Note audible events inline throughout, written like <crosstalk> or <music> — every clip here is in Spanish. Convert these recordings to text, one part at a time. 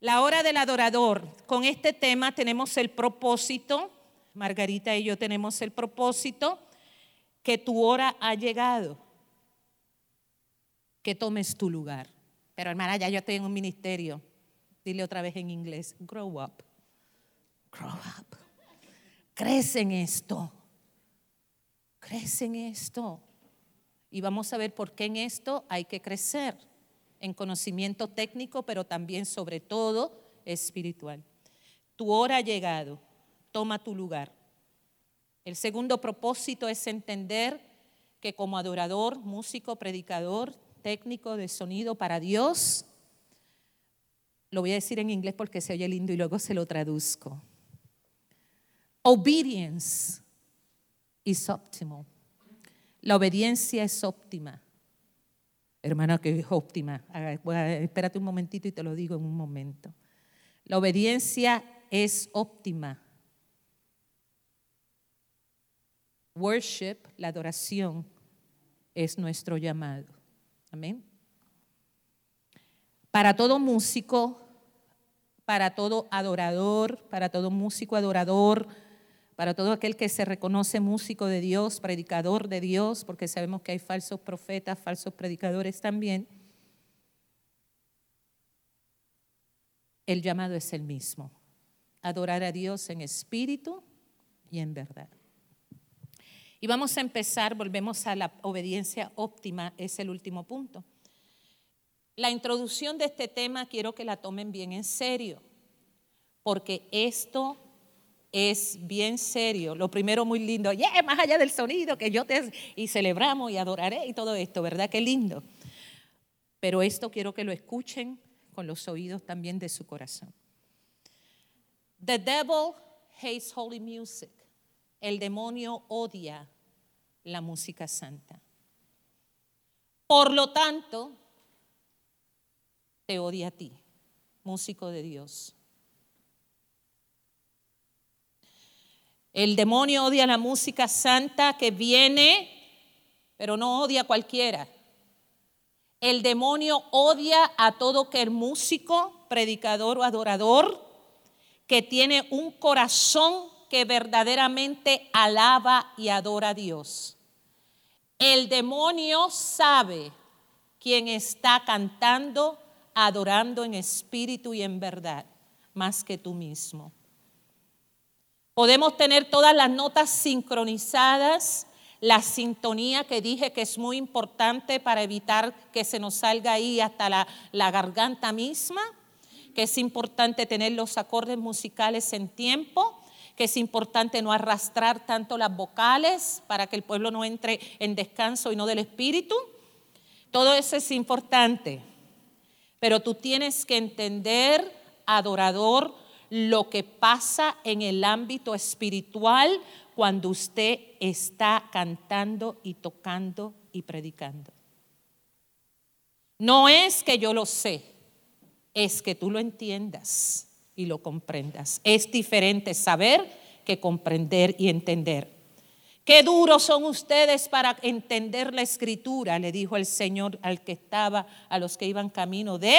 La hora del adorador. Con este tema tenemos el propósito, Margarita y yo tenemos el propósito, que tu hora ha llegado, que tomes tu lugar. Pero hermana, ya yo estoy en un ministerio. Dile otra vez en inglés, grow up. Grow up. Crece en esto. Crece en esto. Y vamos a ver por qué en esto hay que crecer en conocimiento técnico, pero también sobre todo espiritual. Tu hora ha llegado, toma tu lugar. El segundo propósito es entender que como adorador, músico, predicador, técnico de sonido para Dios, lo voy a decir en inglés porque se oye lindo y luego se lo traduzco. Obedience is optimal. La obediencia es óptima. Hermana, que es óptima. Espérate un momentito y te lo digo en un momento. La obediencia es óptima. Worship, la adoración, es nuestro llamado. Amén. Para todo músico, para todo adorador, para todo músico adorador, para todo aquel que se reconoce músico de Dios, predicador de Dios, porque sabemos que hay falsos profetas, falsos predicadores también, el llamado es el mismo, adorar a Dios en espíritu y en verdad. Y vamos a empezar, volvemos a la obediencia óptima, es el último punto. La introducción de este tema quiero que la tomen bien en serio, porque esto es bien serio. Lo primero muy lindo, yeah, más allá del sonido que yo te y celebramos y adoraré y todo esto, ¿verdad? Qué lindo. Pero esto quiero que lo escuchen con los oídos también de su corazón. The devil hates holy music. El demonio odia la música santa. Por lo tanto, te odia a ti, músico de Dios. El demonio odia la música santa que viene, pero no odia a cualquiera. El demonio odia a todo que el músico, predicador o adorador que tiene un corazón que verdaderamente alaba y adora a Dios. El demonio sabe quién está cantando, adorando en espíritu y en verdad, más que tú mismo. Podemos tener todas las notas sincronizadas, la sintonía que dije que es muy importante para evitar que se nos salga ahí hasta la, garganta misma, que es importante tener los acordes musicales en tiempo, que es importante no arrastrar tanto las vocales para que el pueblo no entre en descanso y no del espíritu. Todo eso es importante, pero tú tienes que entender, adorador, lo que pasa en el ámbito espiritual cuando usted está cantando y tocando y predicando. No es que yo lo sé, es que tú lo entiendas y lo comprendas. Es diferente saber que comprender y entender. Qué duros son ustedes para entender la escritura, le dijo el Señor al que estaba, a los que iban camino de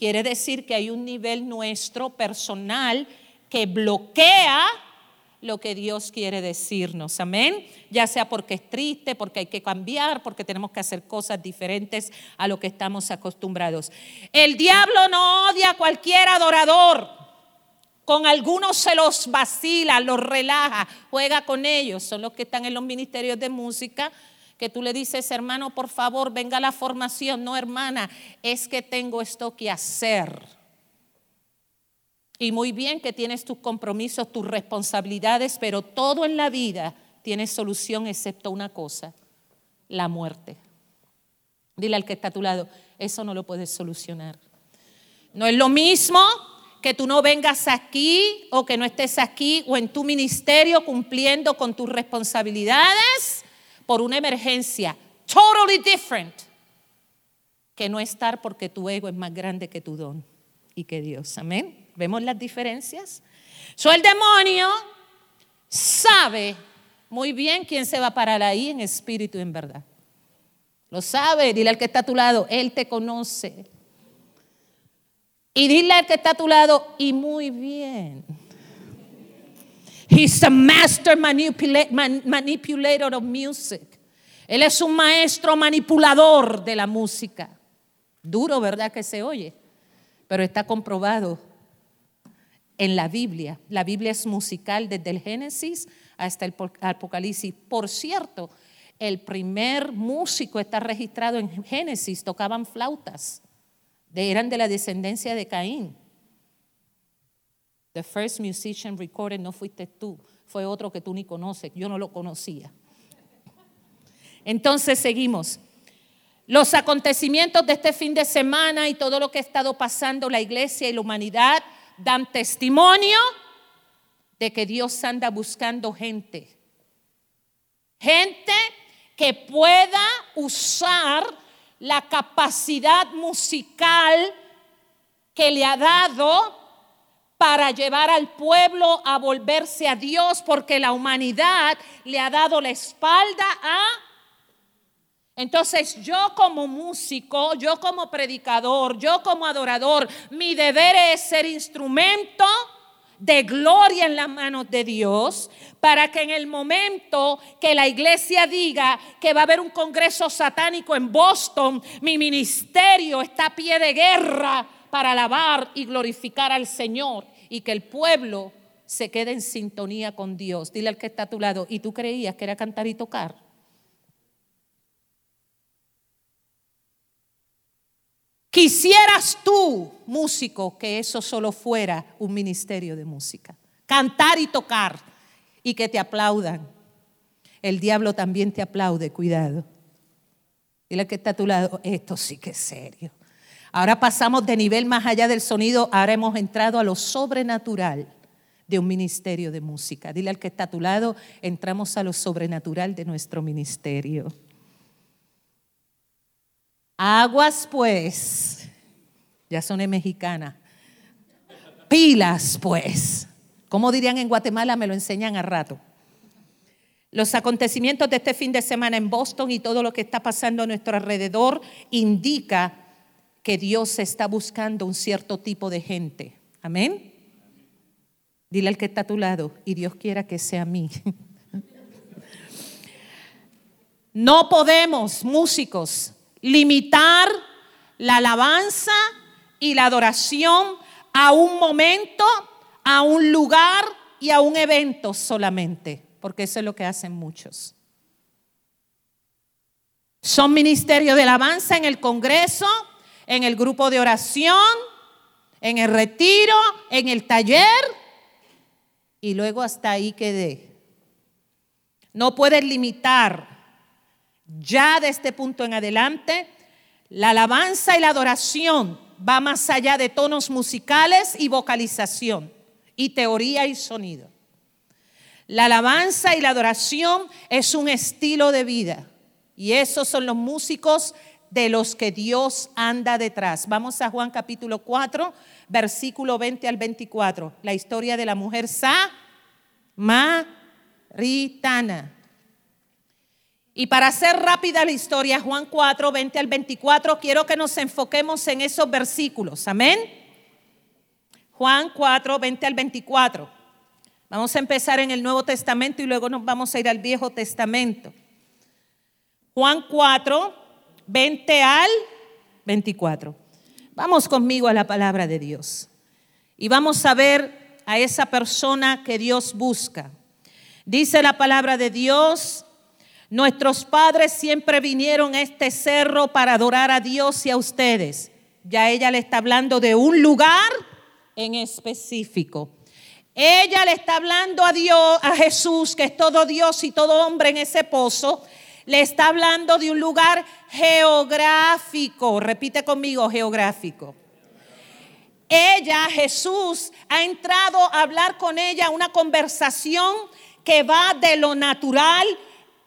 Quiere decir que hay un nivel nuestro personal que bloquea lo que Dios quiere decirnos. Amén. Ya sea porque es triste, porque hay que cambiar, porque tenemos que hacer cosas diferentes a lo que estamos acostumbrados. El diablo no odia a cualquier adorador. Con algunos se los vacila, los relaja, juega con ellos. Son los que están en los ministerios de música que tú le dices, hermano, por favor, venga a la formación. No, hermana, es que tengo esto que hacer. Y muy bien que tienes tus compromisos, tus responsabilidades, pero todo en la vida tiene solución excepto una cosa, la muerte. Dile al que está a tu lado, eso no lo puedes solucionar. No es lo mismo que tú no vengas aquí o que no estés aquí o en tu ministerio cumpliendo con tus responsabilidades por una emergencia totally different que no estar porque tu ego es más grande que tu don y que Dios. Amén. ¿Vemos las diferencias? So el demonio sabe muy bien quién se va a parar ahí en espíritu y en verdad. Lo sabe, dile al que está a tu lado, Él te conoce. Y dile al que está a tu lado, y muy bien. He's a master manipulator of music. Él es un maestro manipulador de la música. Duro, ¿verdad? Que se oye. Pero está comprobado en la Biblia. La Biblia es musical desde el Génesis hasta el Apocalipsis. Por cierto, el primer músico está registrado en Génesis, tocaban flautas, eran de la descendencia de Caín. The first musician recorded no fuiste tú, fue otro que tú ni conoces, yo no lo conocía. Entonces seguimos. Los acontecimientos de este fin de semana y todo lo que ha estado pasando la iglesia y la humanidad dan testimonio de que Dios anda buscando gente. Gente que pueda usar la capacidad musical que le ha dado para llevar al pueblo a volverse a Dios, porque la humanidad le ha dado la espalda a... Entonces yo como músico, yo como predicador, yo como adorador, mi deber es ser instrumento de gloria en las manos de Dios para que en el momento que la iglesia diga que va a haber un congreso satánico en Boston, mi ministerio está a pie de guerra para alabar y glorificar al Señor y que el pueblo se quede en sintonía con Dios. Dile al que está a tu lado, ¿y tú creías que era cantar y tocar? Quisieras tú, músico, que eso solo fuera un ministerio de música. Cantar y tocar y que te aplaudan. El diablo también te aplaude, cuidado. Dile que está a tu lado, esto sí que es serio. Ahora pasamos de nivel más allá del sonido, ahora hemos entrado a lo sobrenatural de un ministerio de música. Dile al que está a tu lado, entramos a lo sobrenatural de nuestro ministerio. Aguas pues, ya son mexicana. Pilas pues. Como dirían en Guatemala, me lo enseñan a rato. Los acontecimientos de este fin de semana en Boston y todo lo que está pasando a nuestro alrededor indica que Dios está buscando un cierto tipo de gente. Amén. Dile al que está a tu lado, y Dios quiera que sea a mí. <laughs> No podemos, músicos, limitar la alabanza y la adoración a un momento, a un lugar y a un evento solamente, porque eso es lo que hacen muchos. Son ministerio de alabanza en el Congreso, en el grupo de oración, en el retiro, en el taller, y luego hasta ahí quedé. No puedes limitar ya de este punto en adelante, la alabanza y la adoración va más allá de tonos musicales y vocalización y teoría y sonido. La alabanza y la adoración es un estilo de vida y esos son los músicos de los que Dios anda detrás. Vamos a Juan capítulo 4, versículo 20 al 24, la historia de la mujer Samaritana. Y para hacer rápida la historia, Juan 4, 20 al 24, quiero que nos enfoquemos en esos versículos. Amén. Juan 4, 20 al 24. Vamos a empezar en el Nuevo Testamento y luego nos vamos a ir al Viejo Testamento. Juan 4, 20 al 24. Vamos conmigo a la palabra de Dios. Y vamos a ver a esa persona que Dios busca. Dice la palabra de Dios Nuestros padres siempre vinieron a este cerro para adorar a Dios y a ustedes. Ya ella le está hablando de un lugar en específico. Ella le está hablando a Dios, a Jesús, que es todo Dios y todo hombre en ese pozo. Le está hablando de un lugar geográfico. Repite conmigo, geográfico. Ella, Jesús, ha entrado a hablar con ella una conversación que va de lo natural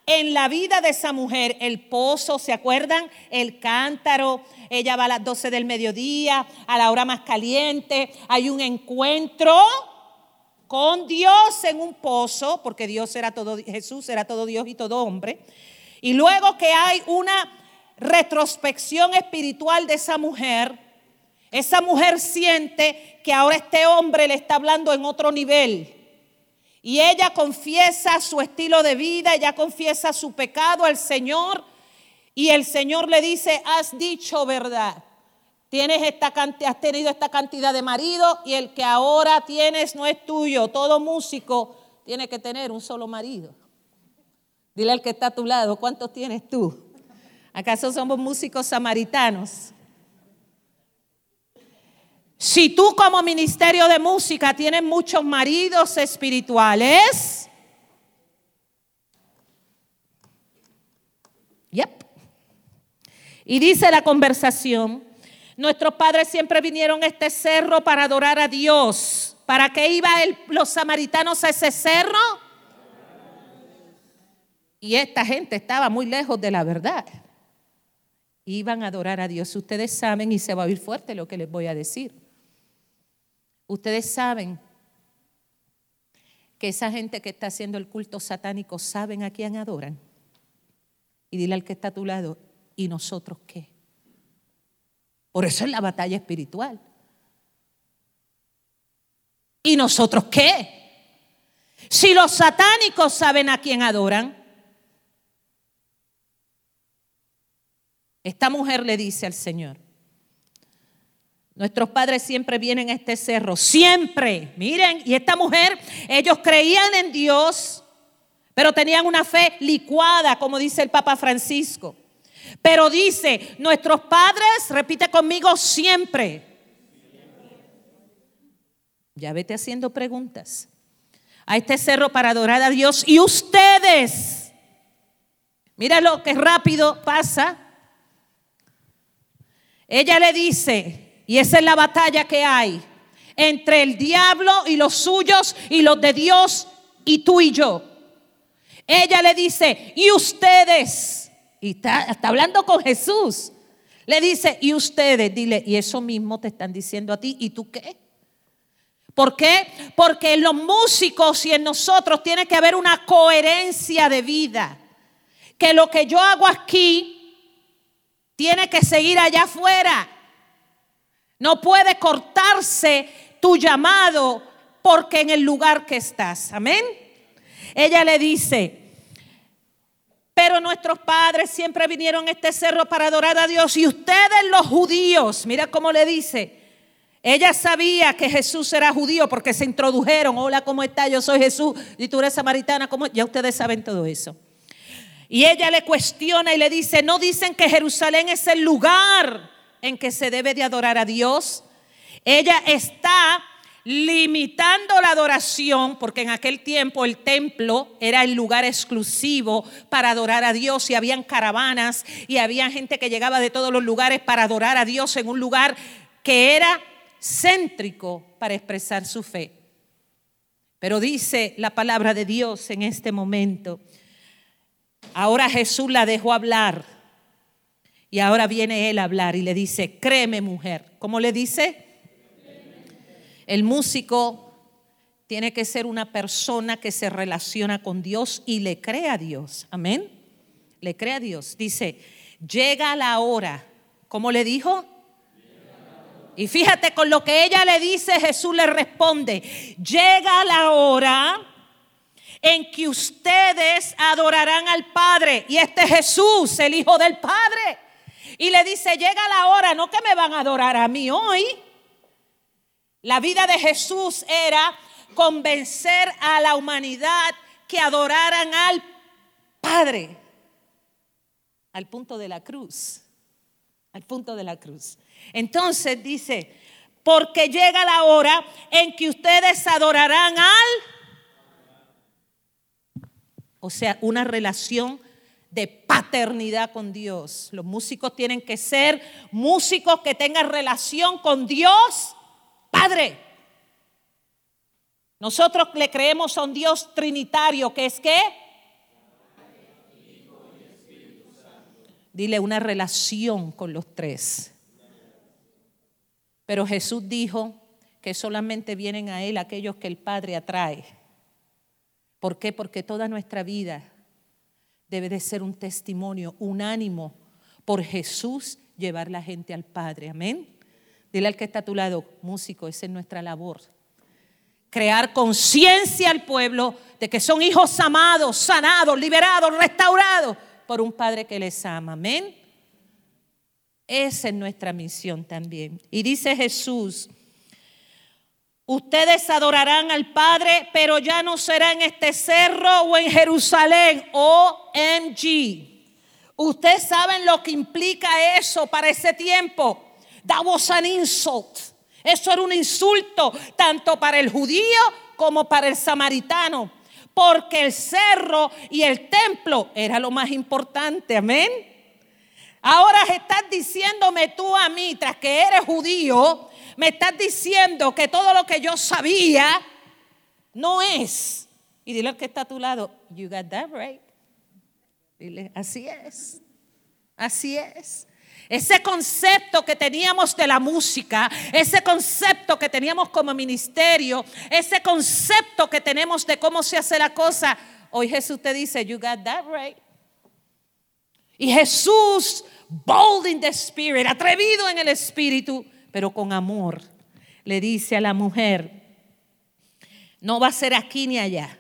en la vida de esa mujer, el pozo, ¿se acuerdan? El cántaro, ella va a las 12 del mediodía, a la hora más caliente, hay un encuentro con Dios en un pozo, porque Dios era todo, Jesús era todo Dios y todo hombre. Y luego que hay una retrospección espiritual de esa mujer, Esa mujer siente que ahora este hombre le está hablando en otro nivel. Y ella confiesa su estilo de vida, ella confiesa su pecado al Señor. Y el Señor le dice, has dicho verdad. Tienes esta has tenido esta cantidad de marido y el que ahora tienes no es tuyo. Todo músico tiene que tener un solo marido. Dile al que está a tu lado, ¿cuántos tienes tú? ¿Acaso somos músicos samaritanos? Si tú como ministerio de música tienes muchos maridos espirituales, yep. Y dice la conversación, nuestros padres siempre vinieron a este cerro para adorar a Dios. ¿Para qué iban los samaritanos a ese cerro? Y esta gente estaba muy lejos de la verdad. Iban a adorar a Dios. Ustedes saben, y se va a oír fuerte lo que les voy a decir. Ustedes saben que esa gente que está haciendo el culto satánico saben a quién adoran. Y dile al que está a tu lado, ¿y nosotros qué? Por eso es la batalla espiritual. ¿Y nosotros qué? Si los satánicos saben a quién adoran, esta mujer le dice al Señor, Nuestros padres siempre vienen a este cerro, siempre. Miren, y esta mujer, ellos creían en Dios, pero tenían una fe licuada, como dice el Papa Francisco. Pero dice, nuestros padres, repite conmigo, siempre. Ya vete haciendo preguntas. A este cerro para adorar a Dios. Y ustedes, mira lo que rápido pasa. Ella le dice, y esa es la batalla que hay entre el diablo y los suyos y los de Dios y tú y yo. Ella le dice, y ustedes, y está, está hablando con Jesús, le dice, y ustedes, dile, y eso mismo te están diciendo a ti, ¿y tú qué? ¿Por qué? Porque en los músicos y en nosotros tiene que haber una coherencia de vida. Que lo que yo hago aquí tiene que seguir allá afuera. No puede cortarse tu llamado porque en el lugar que estás. Amén. Ella le dice, pero nuestros padres siempre vinieron a este cerro para adorar a Dios y ustedes los judíos, mira cómo le dice, ella sabía que Jesús era judío porque se introdujeron, hola, ¿cómo está? Yo soy Jesús y tú eres samaritana, ¿cómo? Ya ustedes saben todo eso. Y ella le cuestiona y le dice, no dicen que Jerusalén es el lugar en que se debe de adorar a Dios. Ella está limitando la adoración, porque en aquel tiempo el templo era el lugar exclusivo para adorar a Dios y habían caravanas y había gente que llegaba de todos los lugares para adorar a Dios en un lugar que era céntrico para expresar su fe. Pero dice la palabra de Dios en este momento, ahora Jesús la dejó hablar y ahora viene él a hablar y le dice, créeme mujer. ¿Cómo le dice? El músico tiene que ser una persona que se relaciona con Dios y le cree a Dios. Amén. Le cree a Dios. Dice, llega la hora. ¿Cómo le dijo? Y fíjate con lo que ella le dice, Jesús le responde, llega la hora en que ustedes adorarán al Padre. Y este Jesús, el Hijo del Padre. Y le dice, llega la hora, no que me van a adorar a mí hoy. La vida de Jesús era convencer a la humanidad que adoraran al Padre. Al punto de la cruz. Al punto de la cruz. Entonces dice, porque llega la hora en que ustedes adorarán al... O sea, una relación de paternidad con Dios. Los músicos tienen que ser músicos que tengan relación con Dios Padre. Nosotros le creemos a un Dios trinitario que es qué? Dile una relación con los tres. Pero Jesús dijo que solamente vienen a Él aquellos que el Padre atrae. ¿Por qué? Porque toda nuestra vida debe de ser un testimonio, un ánimo por Jesús llevar la gente al Padre. Amén. Dile al que está a tu lado, músico, esa es nuestra labor. Crear conciencia al pueblo de que son hijos amados, sanados, liberados, restaurados por un Padre que les ama. Amén. Esa es nuestra misión también. Y dice Jesús, ustedes adorarán al Padre, pero ya no será en este cerro o en Jerusalén, OMG. Ustedes saben lo que implica eso para ese tiempo. That was an insult. Eso era un insulto tanto para el judío como para el samaritano. Porque el cerro y el templo era lo más importante. Amén. Ahora estás diciéndome tú a mí, tras que eres judío, me estás diciendo que todo lo que yo sabía no es. Y dile al que está a tu lado, you got that right. Dile, así es. Así es. Ese concepto que teníamos de la música, ese concepto que teníamos como ministerio, ese concepto que tenemos de cómo se hace la cosa, hoy Jesús te dice, you got that right. Y Jesús, bold in the spirit, atrevido en el espíritu, pero con amor, le dice a la mujer, no va a ser aquí ni allá.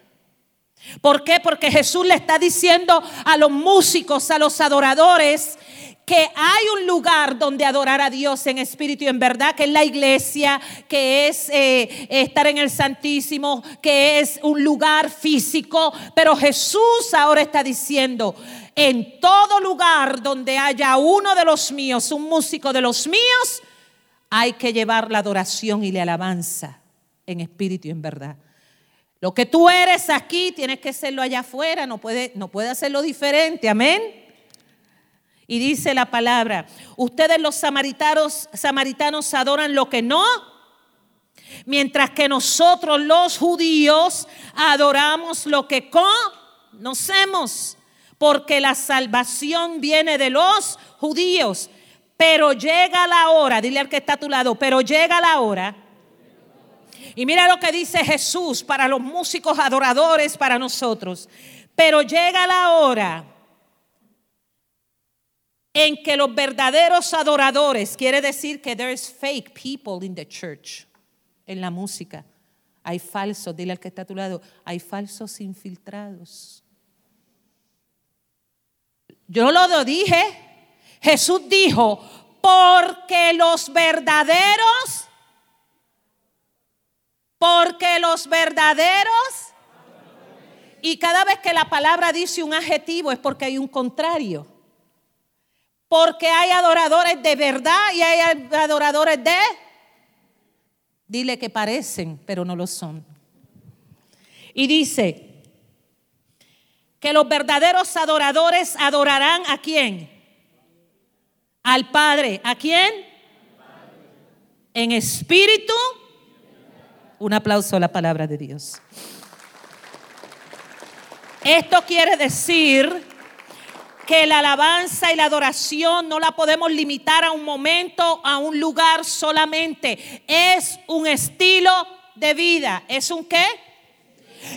¿Por qué? Porque Jesús le está diciendo a los músicos, a los adoradores, que hay un lugar donde adorar a Dios en espíritu y en verdad, que es la iglesia, que es eh, estar en el Santísimo, que es un lugar físico. Pero Jesús ahora está diciendo, en todo lugar donde haya uno de los míos, un músico de los míos, hay que llevar la adoración y la alabanza en espíritu y en verdad. Lo que tú eres aquí, tienes que serlo allá afuera, no puede, no puede hacerlo diferente, amén. Y dice la palabra, ustedes los samaritanos, samaritanos adoran lo que no, mientras que nosotros los judíos adoramos lo que conocemos, porque la salvación viene de los judíos. Pero llega la hora, dile al que está a tu lado, pero llega la hora. Y mira lo que dice Jesús para los músicos adoradores, para nosotros. Pero llega la hora en que los verdaderos adoradores, quiere decir que there's fake people in the church, en la música. Hay falsos, dile al que está a tu lado, hay falsos infiltrados. Yo lo dije, Jesús dijo, porque los verdaderos, porque los verdaderos, y cada vez que la palabra dice un adjetivo es porque hay un contrario. Porque hay adoradores de verdad y hay adoradores de... Dile que parecen, pero no lo son. Y dice que los verdaderos adoradores adorarán a quién? Al Padre. ¿A quién? En espíritu. Un aplauso a la palabra de Dios. Esto quiere decir que la alabanza y la adoración no la podemos limitar a un momento, a un lugar solamente. Es un estilo de vida. ¿Es un qué?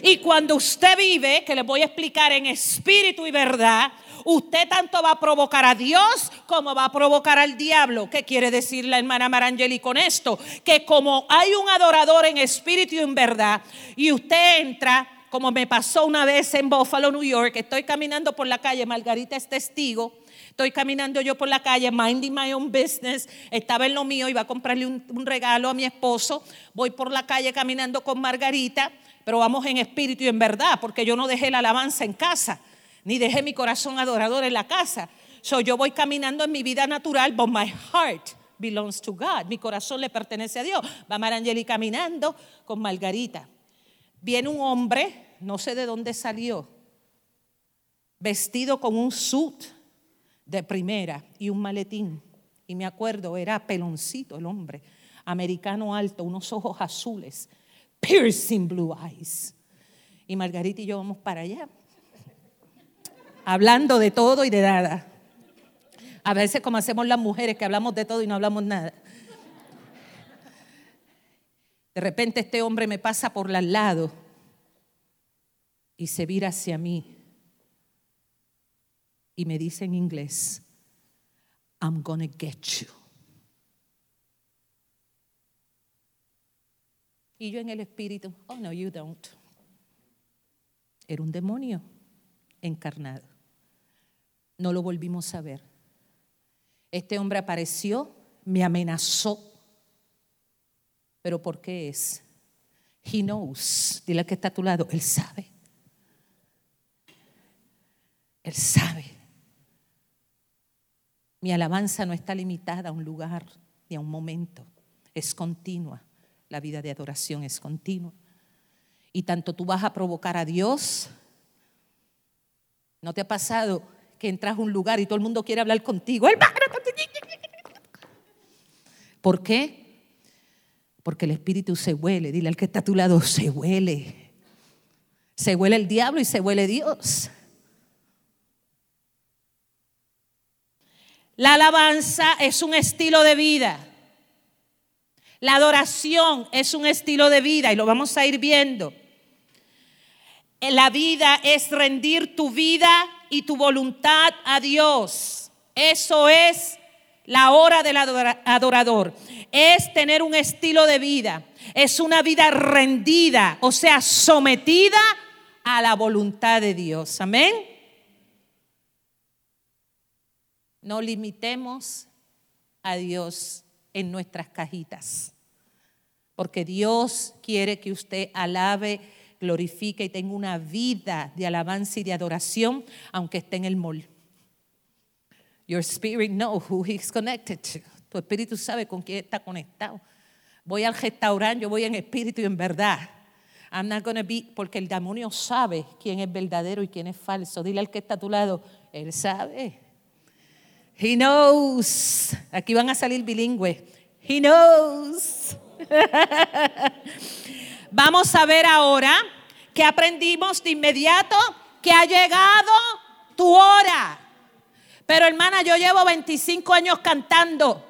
Y cuando usted vive, que le voy a explicar en espíritu y verdad, usted tanto va a provocar a Dios como va a provocar al diablo. ¿Qué quiere decir la hermana Marangeli con esto? Que como hay un adorador en espíritu y en verdad, y usted entra como me pasó una vez en Buffalo, New York, estoy caminando por la calle, Margarita es testigo, estoy caminando yo por la calle, minding my own business, estaba en lo mío, iba a comprarle un, regalo a mi esposo, voy por la calle caminando con Margarita, pero vamos en espíritu y en verdad, porque yo no dejé la alabanza en casa, ni dejé mi corazón adorador en la casa. So, yo voy caminando en mi vida natural, but my heart belongs to God. Mi corazón le pertenece a Dios. Va Marangeli caminando con Margarita. Viene un hombre no sé de dónde salió, vestido con un suit de primera y un maletín. Y me acuerdo, era peloncito el hombre, americano alto, unos ojos azules, piercing blue eyes. Y Margarita y yo vamos para allá, hablando de todo y de nada. A veces como hacemos las mujeres que hablamos de todo y no hablamos nada. De repente este hombre me pasa por al lado y se vira hacia mí y me dice en inglés, I'm gonna get you. Y yo en el espíritu, oh no, you don't. Era un demonio encarnado. No lo volvimos a ver. Este hombre apareció, me amenazó. ¿Pero por qué es? He knows. Dile al que está a tu lado, él sabe. Él sabe. Mi alabanza no está limitada a un lugar ni a un momento, es continua. La vida de adoración es continua. Y tanto tú vas a provocar a Dios. ¿No te ha pasado que entras a un lugar y todo el mundo quiere hablar contigo? ¿Por qué? Porque el espíritu se huele. Dile al que está a tu lado, se huele. Se huele el diablo y se huele Dios. La alabanza es un estilo de vida. La adoración es un estilo de vida y lo vamos a ir viendo. La vida es rendir tu vida y tu voluntad a Dios. Eso es la hora del adorador. Es tener un estilo de vida. Es una vida rendida, o sea, sometida a la voluntad de Dios. Amén. No limitemos a Dios en nuestras cajitas, porque Dios quiere que usted alabe, glorifique y tenga una vida de alabanza y de adoración, aunque esté en el mall. Your spirit knows who he's connected to. Tu espíritu sabe con quién está conectado. Voy al restaurante, yo voy en espíritu y en verdad. I'm not gonna be, porque el demonio sabe quién es verdadero y quién es falso. Dile al que está a tu lado, él sabe. He knows. Aquí van a salir bilingües. He knows. <laughs> Vamos a ver ahora que aprendimos de inmediato que ha llegado tu hora. Pero hermana, yo llevo 25 años cantando.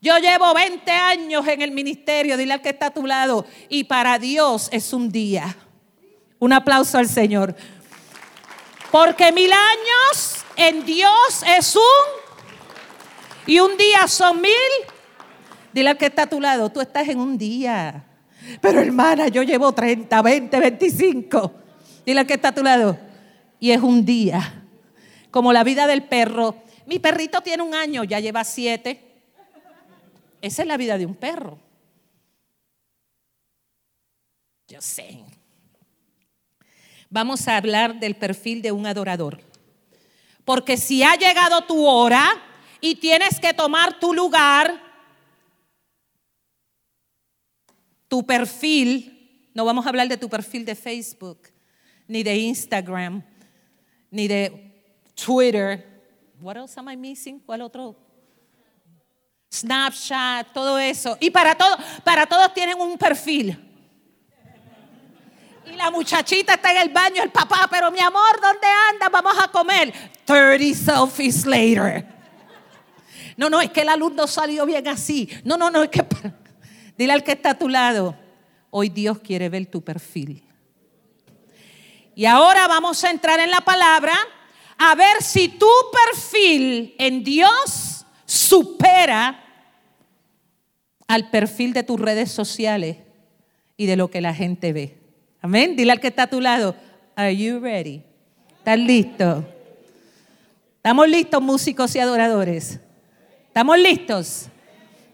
Yo llevo 20 años en el ministerio, dile al que está a tu lado. Y para Dios es un día. Un aplauso al Señor. Porque mil años en Dios es un y un día son mil. Dile al que está a tu lado, tú estás en un día. Pero hermana, yo llevo 30, 20, 25. Dile al que está a tu lado. Y es un día. Como la vida del perro. Mi perrito tiene un año, ya lleva siete. Esa es la vida de un perro. Yo sé. Vamos a hablar del perfil de un adorador. Porque si ha llegado tu hora y tienes que tomar tu lugar, tu perfil, no vamos a hablar de tu perfil de Facebook, ni de Instagram, ni de Twitter. What else am I missing? ¿Cuál otro? Snapchat, todo eso. Y para todos, para todos tienen un perfil. Y la muchachita está en el baño, el papá, pero mi amor, ¿dónde anda? Vamos a comer. 30 selfies later. No, no, es que la luz no salió bien así. No, no, no, es que... Dile al que está a tu lado, hoy Dios quiere ver tu perfil. Y ahora vamos a entrar en la palabra a ver si tu perfil en Dios supera al perfil de tus redes sociales y de lo que la gente ve. Amén. Dile al que está a tu lado, are you ready? ¿Estás listo? ¿Estamos listos, músicos y adoradores? ¿Estamos listos?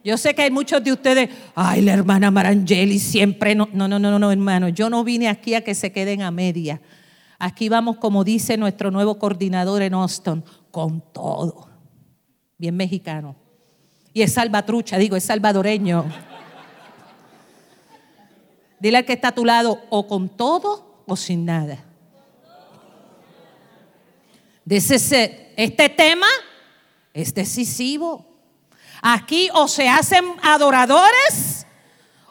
Yo sé que hay muchos de ustedes, ay, la hermana Marangeli siempre no. No, no, no, no, hermano. Yo no vine aquí a que se queden a media. Aquí vamos, como dice nuestro nuevo coordinador en Austin, con todo. Bien mexicano. Y es salvatrucha, digo, es salvadoreño. Dile al que está a tu lado, o con todo o sin nada. Este tema es decisivo. Aquí o se hacen adoradores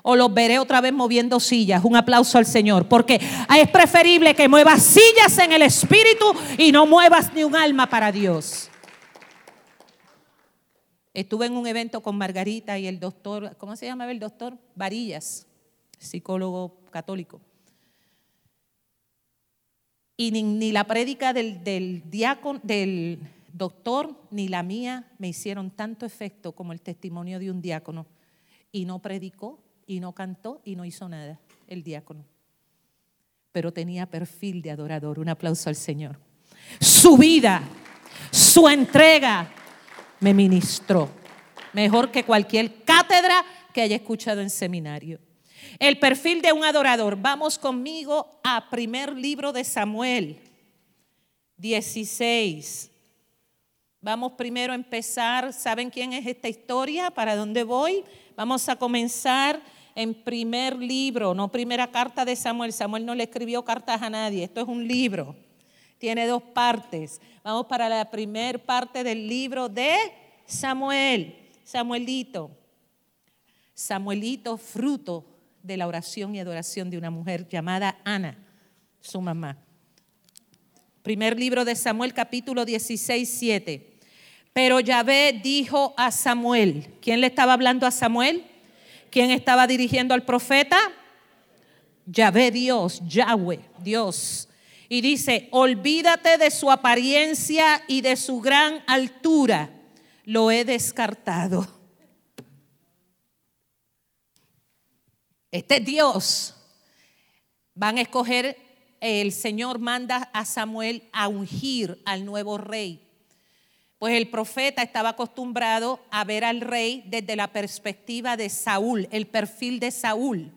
o los veré otra vez moviendo sillas. Un aplauso al Señor, porque es preferible que muevas sillas en el Espíritu y no muevas ni un alma para Dios. Estuve en un evento con Margarita y el doctor, ¿cómo se llama el doctor? Varillas psicólogo católico. Y ni, la prédica del, del, del doctor ni la mía me hicieron tanto efecto como el testimonio de un diácono. Y no predicó, y no cantó y no hizo nada el diácono. Pero tenía perfil de adorador. Un aplauso al Señor. Su vida, su entrega me ministró. Mejor que cualquier cátedra que haya escuchado en seminario. El perfil de un adorador. Vamos conmigo a primer libro de Samuel 16. Vamos primero a empezar. ¿Saben quién es esta historia? ¿Para dónde voy? Vamos a comenzar en primer libro, no primera carta de Samuel. Samuel no le escribió cartas a nadie. Esto es un libro. Tiene dos partes. Vamos para la primera parte del libro de Samuel. Samuelito. Samuelito, fruto de la oración y adoración de una mujer llamada Ana, su mamá. Primer libro de Samuel, capítulo 16, 7. Pero Yahvé dijo a Samuel, ¿quién le estaba hablando a Samuel? ¿Quién estaba dirigiendo al profeta? Yahvé Dios, Yahweh, Dios. Y dice, olvídate de su apariencia y de su gran altura. Lo he descartado. Este es Dios. Van a escoger, el Señor manda a Samuel a ungir al nuevo rey. Pues el profeta estaba acostumbrado a ver al rey desde la perspectiva de Saúl, el perfil de Saúl.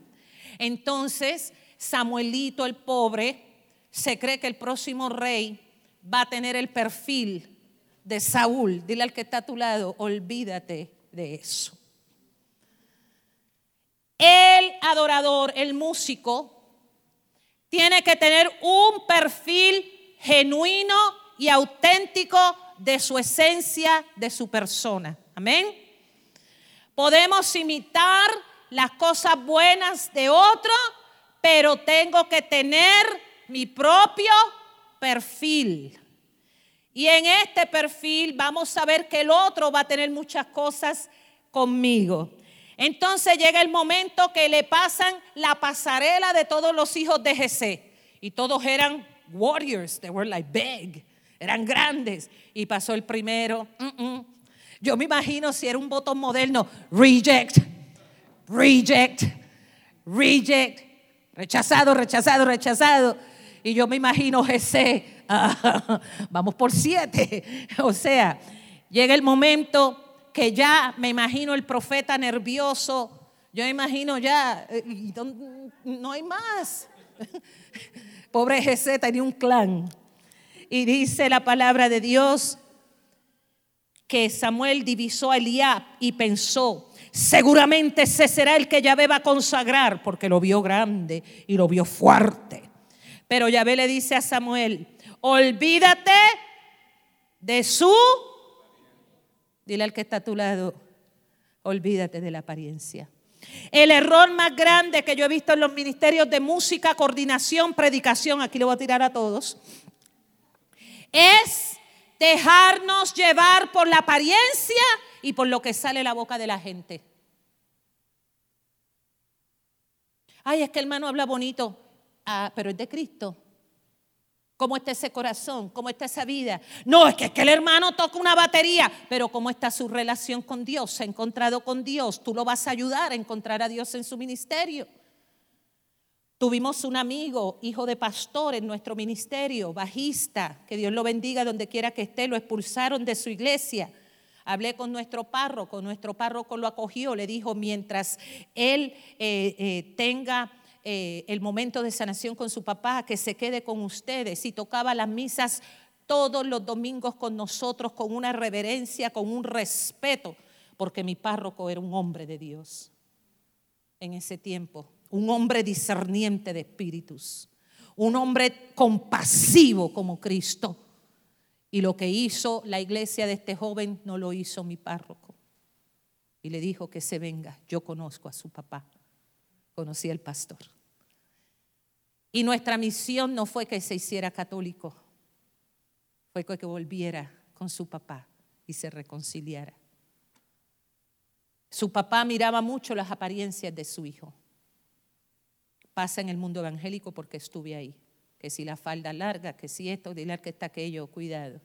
Entonces, Samuelito el pobre se cree que el próximo rey va a tener el perfil de Saúl. Dile al que está a tu lado, olvídate de eso. El adorador, el músico, tiene que tener un perfil genuino y auténtico de su esencia, de su persona. Amén. Podemos imitar las cosas buenas de otro, pero tengo que tener mi propio perfil. Y en este perfil vamos a ver que el otro va a tener muchas cosas conmigo. Entonces llega el momento que le pasan la pasarela de todos los hijos de Jesé. Y todos eran warriors, they were like big, eran grandes. Y pasó el primero. Yo me imagino si era un botón moderno, reject, reject, reject, rechazado, rechazado, rechazado. Y yo me imagino Jesé, <laughs> vamos por siete. <laughs> O sea, llega el momento que ya me imagino el profeta nervioso, yo me imagino ya, eh, no hay más. <laughs> Pobre Jesé tenía un clan. Y dice la palabra de Dios que Samuel divisó a Eliab y pensó, seguramente ese será el que Yahvé va a consagrar, porque lo vio grande y lo vio fuerte. Pero Yahvé le dice a Samuel, olvídate de su Dile al que está a tu lado, olvídate de la apariencia. El error más grande que yo he visto en los ministerios de música, coordinación, predicación, aquí lo voy a tirar a todos, es dejarnos llevar por la apariencia y por lo que sale la boca de la gente. Ay, es que el hermano habla bonito, ah, pero es de Cristo. ¿Cómo está ese corazón? ¿Cómo está esa vida? No, es que, es que el hermano toca una batería, pero ¿cómo está su relación con Dios? ¿Se ha encontrado con Dios? Tú lo vas a ayudar a encontrar a Dios en su ministerio. Tuvimos un amigo, hijo de pastor en nuestro ministerio, bajista, que Dios lo bendiga donde quiera que esté, lo expulsaron de su iglesia. Hablé con nuestro párroco, nuestro párroco lo acogió, le dijo, mientras él eh, eh, tenga eh, el momento de sanación con su papá, que se quede con ustedes. Y tocaba las misas todos los domingos con nosotros, con una reverencia, con un respeto, porque mi párroco era un hombre de Dios en ese tiempo, un hombre discerniente de espíritus, un hombre compasivo como Cristo. Y lo que hizo la iglesia de este joven no lo hizo mi párroco. Y le dijo que se venga, yo conozco a su papá conocí al pastor. Y nuestra misión no fue que se hiciera católico, fue que volviera con su papá y se reconciliara. Su papá miraba mucho las apariencias de su hijo. Pasa en el mundo evangélico porque estuve ahí. Que si la falda larga, que si esto, dile que está aquello, cuidado.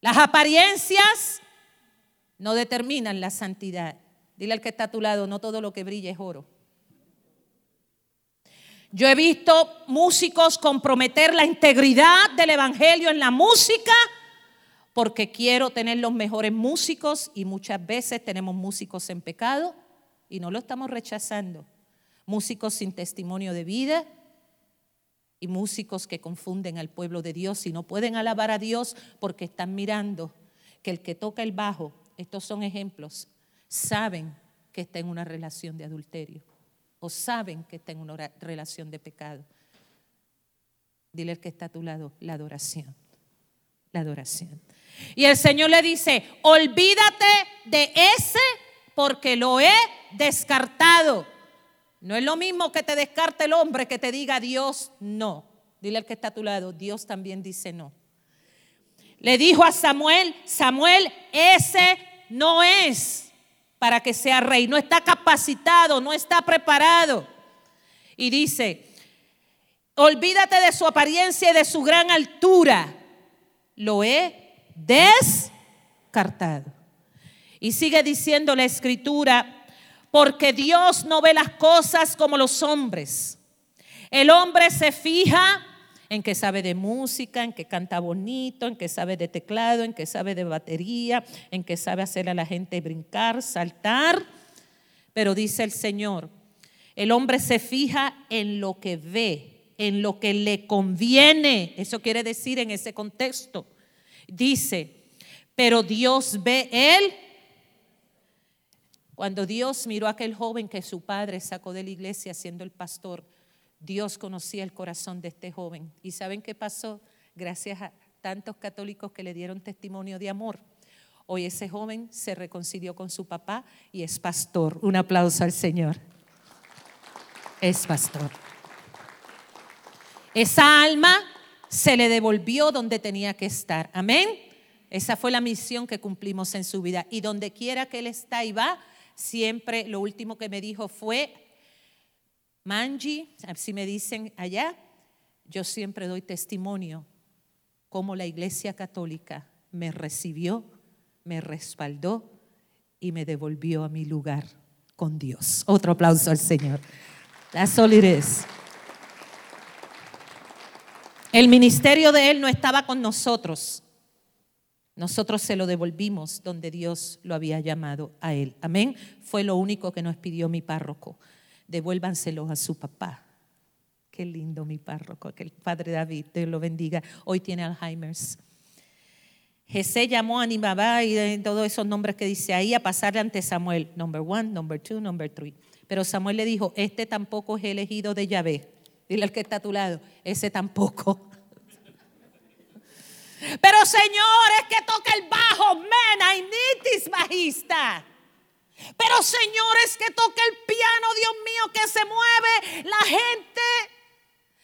Las apariencias no determinan la santidad Dile al que está a tu lado, no todo lo que brilla es oro. Yo he visto músicos comprometer la integridad del Evangelio en la música porque quiero tener los mejores músicos y muchas veces tenemos músicos en pecado y no lo estamos rechazando. Músicos sin testimonio de vida y músicos que confunden al pueblo de Dios y no pueden alabar a Dios porque están mirando que el que toca el bajo, estos son ejemplos, saben que está en una relación de adulterio o saben que está en una relación de pecado. Dile al que está a tu lado, la adoración, la adoración. Y el Señor le dice, olvídate de ese porque lo he descartado. No es lo mismo que te descarte el hombre que te diga Dios no. Dile al que está a tu lado, Dios también dice no. Le dijo a Samuel, Samuel, ese no es para que sea rey, no está capacitado, no está preparado. Y dice, olvídate de su apariencia y de su gran altura. Lo he descartado. Y sigue diciendo la escritura, porque Dios no ve las cosas como los hombres. El hombre se fija en que sabe de música, en que canta bonito, en que sabe de teclado, en que sabe de batería, en que sabe hacer a la gente brincar, saltar. Pero dice el Señor, el hombre se fija en lo que ve, en lo que le conviene. Eso quiere decir en ese contexto. Dice, pero Dios ve él. Cuando Dios miró a aquel joven que su padre sacó de la iglesia siendo el pastor, Dios conocía el corazón de este joven. ¿Y saben qué pasó? Gracias a tantos católicos que le dieron testimonio de amor. Hoy ese joven se reconcilió con su papá y es pastor. Un aplauso al Señor. Es pastor. Esa alma se le devolvió donde tenía que estar. Amén. Esa fue la misión que cumplimos en su vida. Y donde quiera que él está y va, siempre lo último que me dijo fue, Manji, así me dicen allá, yo siempre doy testimonio cómo la Iglesia Católica me recibió, me respaldó y me devolvió a mi lugar con Dios. Otro aplauso al Señor. La solidez. El ministerio de Él no estaba con nosotros. Nosotros se lo devolvimos donde Dios lo había llamado a Él. Amén. Fue lo único que nos pidió mi párroco devuélvanselo a su papá. Qué lindo mi párroco, que el padre David, te lo bendiga. Hoy tiene Alzheimer's. Jesé llamó a Nimabá y todos esos nombres que dice ahí a pasar ante Samuel. Number one, number two, number three. Pero Samuel le dijo, este tampoco es elegido de Yahvé. Dile al que está a tu lado, ese tampoco. Pero Señor, es que toca el bajo, man, I need this bajista. Pero señores, que toque el piano, Dios mío, que se mueve la gente.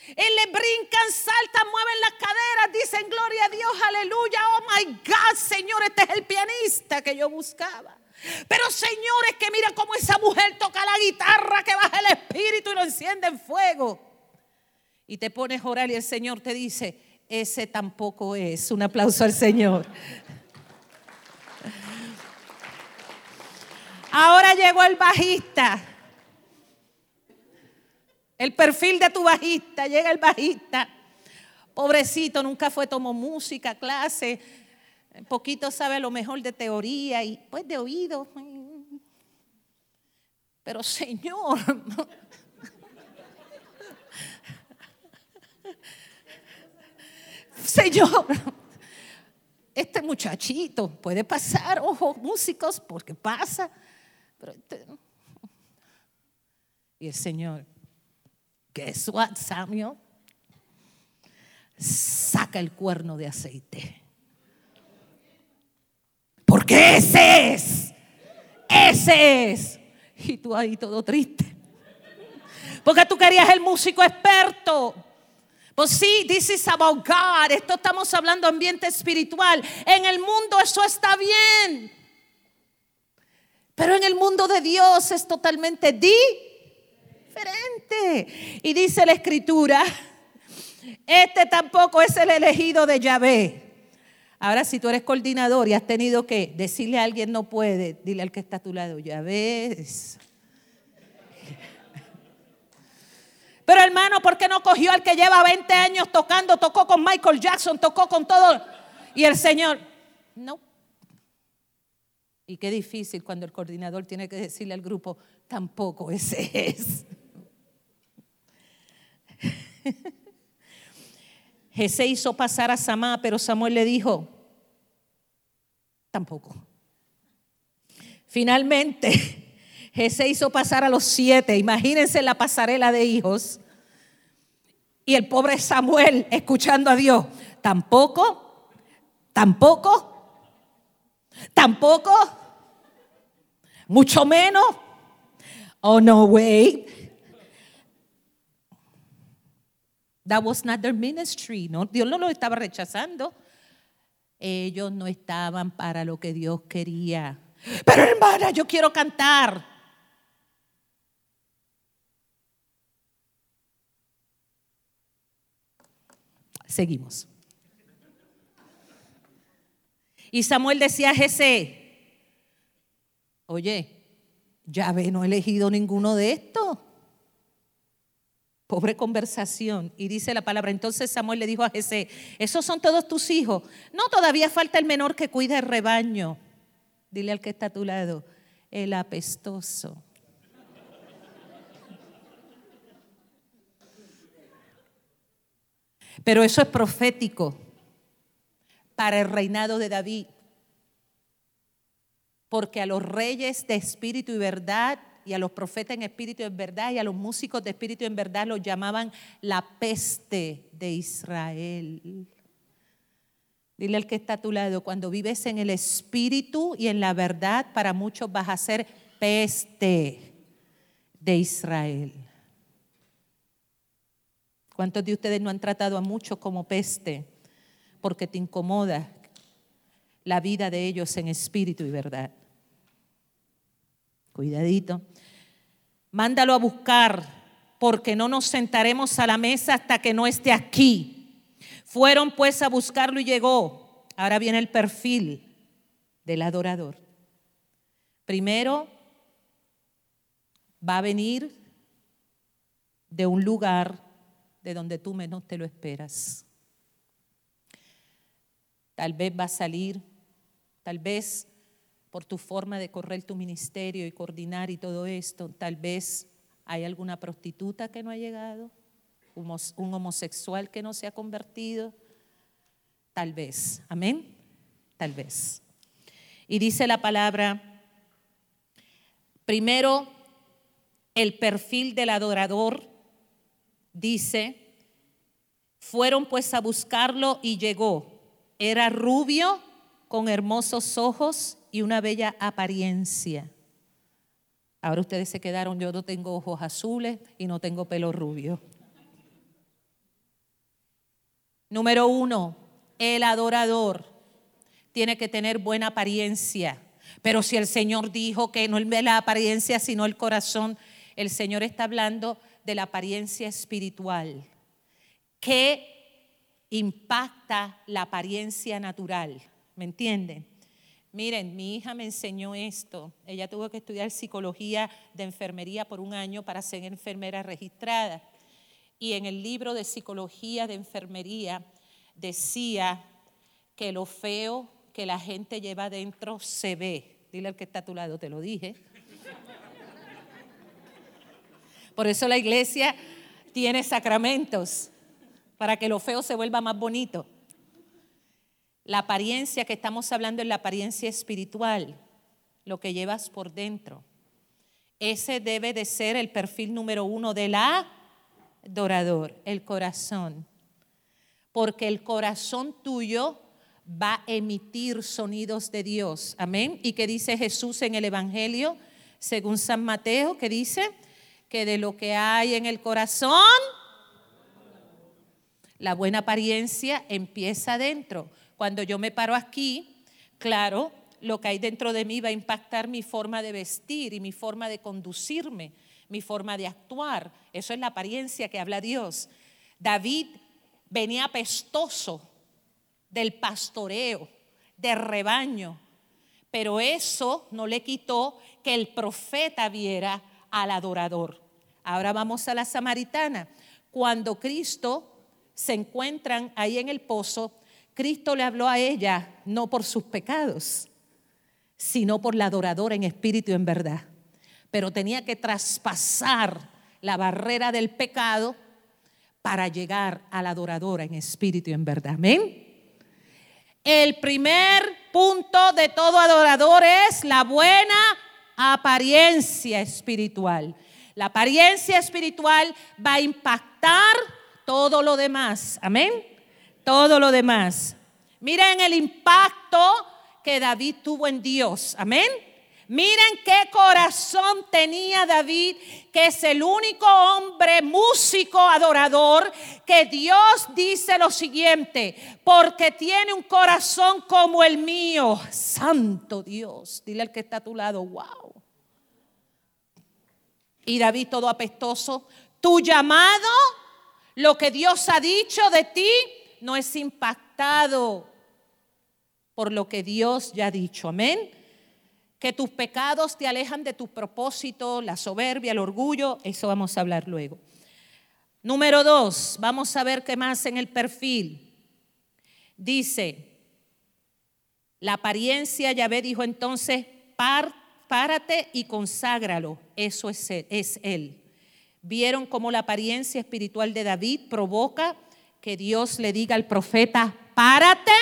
Y le brincan, saltan, mueven las caderas, dicen gloria a Dios, aleluya, oh my God, Señor, este es el pianista que yo buscaba. Pero señores, que mira cómo esa mujer toca la guitarra, que baja el espíritu y lo enciende en fuego. Y te pones a orar y el Señor te dice, ese tampoco es. Un aplauso al Señor. Ahora llegó el bajista. El perfil de tu bajista, llega el bajista. Pobrecito, nunca fue, tomó música, clase, poquito sabe lo mejor de teoría y pues de oído. Pero Señor, Señor, este muchachito puede pasar, ojo, músicos, porque pasa. Este, y el Señor, guess what, Samuel? Saca el cuerno de aceite. Porque ese es, ese es. Y tú ahí todo triste. Porque tú querías el músico experto. Pues sí, this is about God. Esto estamos hablando ambiente espiritual. En el mundo eso está bien. Pero en el mundo de Dios es totalmente diferente. Y dice la escritura, este tampoco es el elegido de Yahvé. Ahora, si tú eres coordinador y has tenido que decirle a alguien no puede, dile al que está a tu lado, ya ves. Pero hermano, ¿por qué no cogió al que lleva 20 años tocando? Tocó con Michael Jackson, tocó con todo. Y el Señor, no. Y qué difícil cuando el coordinador tiene que decirle al grupo, tampoco ese es. <laughs> Jesé hizo pasar a Samá, pero Samuel le dijo, tampoco. Finalmente, Jesé hizo pasar a los siete, imagínense la pasarela de hijos. Y el pobre Samuel escuchando a Dios, tampoco, tampoco, tampoco, mucho menos. Oh, no, way. That was not their ministry. No, Dios no lo estaba rechazando. Ellos no estaban para lo que Dios quería. Pero hermana, yo quiero cantar. Seguimos. Y Samuel decía a Jesse, oye, ya ve, no he elegido ninguno de estos. Pobre conversación. Y dice la palabra, entonces Samuel le dijo a Jesé, ¿esos son todos tus hijos? No, todavía falta el menor que cuida el rebaño. Dile al que está a tu lado, el apestoso. Pero eso es profético para el reinado de David. Porque a los reyes de espíritu y verdad y a los profetas en espíritu en verdad y a los músicos de espíritu en verdad los llamaban la peste de Israel. Dile al que está a tu lado, cuando vives en el espíritu y en la verdad, para muchos vas a ser peste de Israel. ¿Cuántos de ustedes no han tratado a muchos como peste porque te incomoda la vida de ellos en espíritu y verdad? Cuidadito. Mándalo a buscar, porque no nos sentaremos a la mesa hasta que no esté aquí. Fueron pues a buscarlo y llegó. Ahora viene el perfil del adorador. Primero, va a venir de un lugar de donde tú menos te lo esperas. Tal vez va a salir, tal vez por tu forma de correr tu ministerio y coordinar y todo esto, tal vez hay alguna prostituta que no ha llegado, un homosexual que no se ha convertido, tal vez, amén, tal vez. Y dice la palabra, primero, el perfil del adorador dice, fueron pues a buscarlo y llegó. Era rubio, con hermosos ojos y una bella apariencia. Ahora ustedes se quedaron, yo no tengo ojos azules y no tengo pelo rubio. Número uno, el adorador tiene que tener buena apariencia. Pero si el Señor dijo que no ve la apariencia, sino el corazón, el Señor está hablando de la apariencia espiritual. ¿Qué impacta la apariencia natural? ¿Me entienden? Miren, mi hija me enseñó esto. Ella tuvo que estudiar psicología de enfermería por un año para ser enfermera registrada. Y en el libro de psicología de enfermería decía que lo feo que la gente lleva adentro se ve. Dile al que está a tu lado, te lo dije. Por eso la iglesia tiene sacramentos, para que lo feo se vuelva más bonito. La apariencia que estamos hablando es la apariencia espiritual, lo que llevas por dentro. Ese debe de ser el perfil número uno del adorador, el corazón. Porque el corazón tuyo va a emitir sonidos de Dios. Amén. ¿Y qué dice Jesús en el Evangelio? Según San Mateo, que dice que de lo que hay en el corazón, la buena apariencia empieza dentro. Cuando yo me paro aquí, claro, lo que hay dentro de mí va a impactar mi forma de vestir y mi forma de conducirme, mi forma de actuar. Eso es la apariencia que habla Dios. David venía pestoso del pastoreo. de rebaño. Pero eso no le quitó que el profeta viera al adorador. Ahora vamos a la samaritana. Cuando Cristo se encuentran ahí en el pozo, Cristo le habló a ella no por sus pecados, sino por la adoradora en espíritu y en verdad. Pero tenía que traspasar la barrera del pecado para llegar a la adoradora en espíritu y en verdad. Amén. El primer punto de todo adorador es la buena apariencia espiritual. La apariencia espiritual va a impactar todo lo demás. Amén. Todo lo demás. Miren el impacto que David tuvo en Dios. Amén. Miren qué corazón tenía David, que es el único hombre músico adorador, que Dios dice lo siguiente, porque tiene un corazón como el mío. Santo Dios, dile al que está a tu lado, wow. Y David todo apestoso, tu llamado, lo que Dios ha dicho de ti, no es impactado por lo que Dios ya ha dicho. Amén que tus pecados te alejan de tu propósito, la soberbia, el orgullo, eso vamos a hablar luego. Número dos, vamos a ver qué más en el perfil. Dice, la apariencia, Yahvé dijo entonces, párate y conságralo, eso es él, es él. Vieron cómo la apariencia espiritual de David provoca que Dios le diga al profeta, párate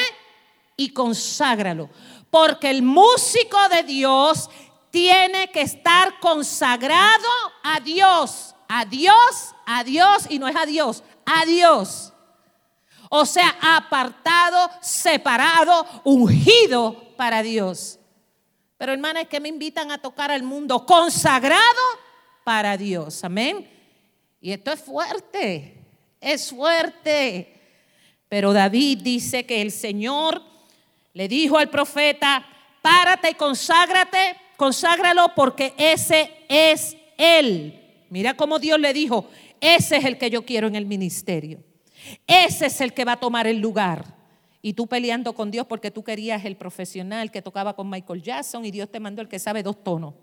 y conságralo porque el músico de Dios tiene que estar consagrado a Dios, a Dios, a Dios, y no es a Dios, a Dios. O sea, apartado, separado, ungido para Dios. Pero hermana, es que me invitan a tocar al mundo consagrado para Dios. Amén. Y esto es fuerte, es fuerte. Pero David dice que el Señor le dijo al profeta, párate y conságrate, conságralo porque ese es Él. Mira cómo Dios le dijo, ese es el que yo quiero en el ministerio. Ese es el que va a tomar el lugar. Y tú peleando con Dios porque tú querías el profesional que tocaba con Michael Jackson y Dios te mandó el que sabe dos tonos.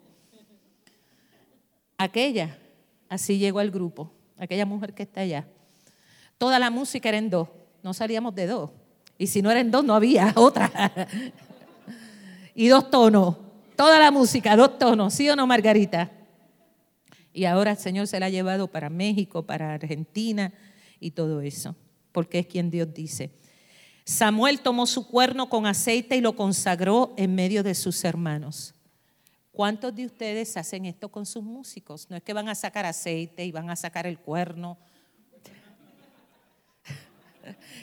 Aquella, así llegó al grupo, aquella mujer que está allá. Toda la música era en dos, no salíamos de dos. Y si no eran dos, no había <laughs> otra. y dos tonos. Toda la música, dos tonos. ¿Sí o no, Margarita? Y ahora el Señor se la ha llevado para México, para Argentina y todo eso. Porque es quien Dios dice. Samuel tomó su cuerno con aceite y lo consagró en medio de sus hermanos. ¿Cuántos de ustedes hacen esto con sus músicos? No es que van a sacar aceite y van a sacar el cuerno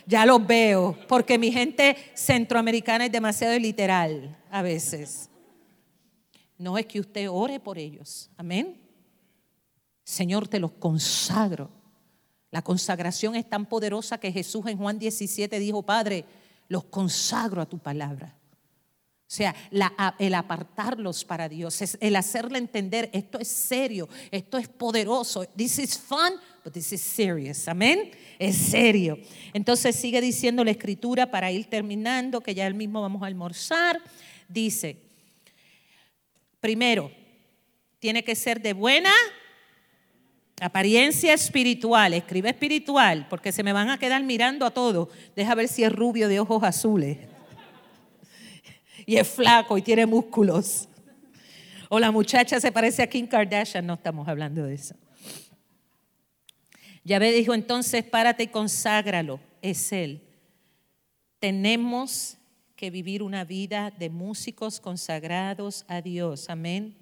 ya los veo, porque mi gente centroamericana es demasiado literal a veces. No es que usted ore por ellos. Amén. Señor, te los consagro. La consagración es tan poderosa que Jesús en Juan 17 dijo, Padre, los consagro a tu palabra. O sea, el apartarlos para Dios, el hacerle entender, esto es serio, esto es poderoso. This is fun, but this is serious. Amén. Es serio. Entonces sigue diciendo la escritura para ir terminando, que ya el mismo vamos a almorzar. Dice, primero, tiene que ser de buena apariencia espiritual. Escribe espiritual, porque se me van a quedar mirando a todos. Deja ver si es rubio de ojos azules y es flaco y tiene músculos. O la muchacha se parece a Kim Kardashian, no estamos hablando de eso. Yahvé dijo entonces, párate y conságralo, es Él. Tenemos que vivir una vida de músicos consagrados a Dios, amén.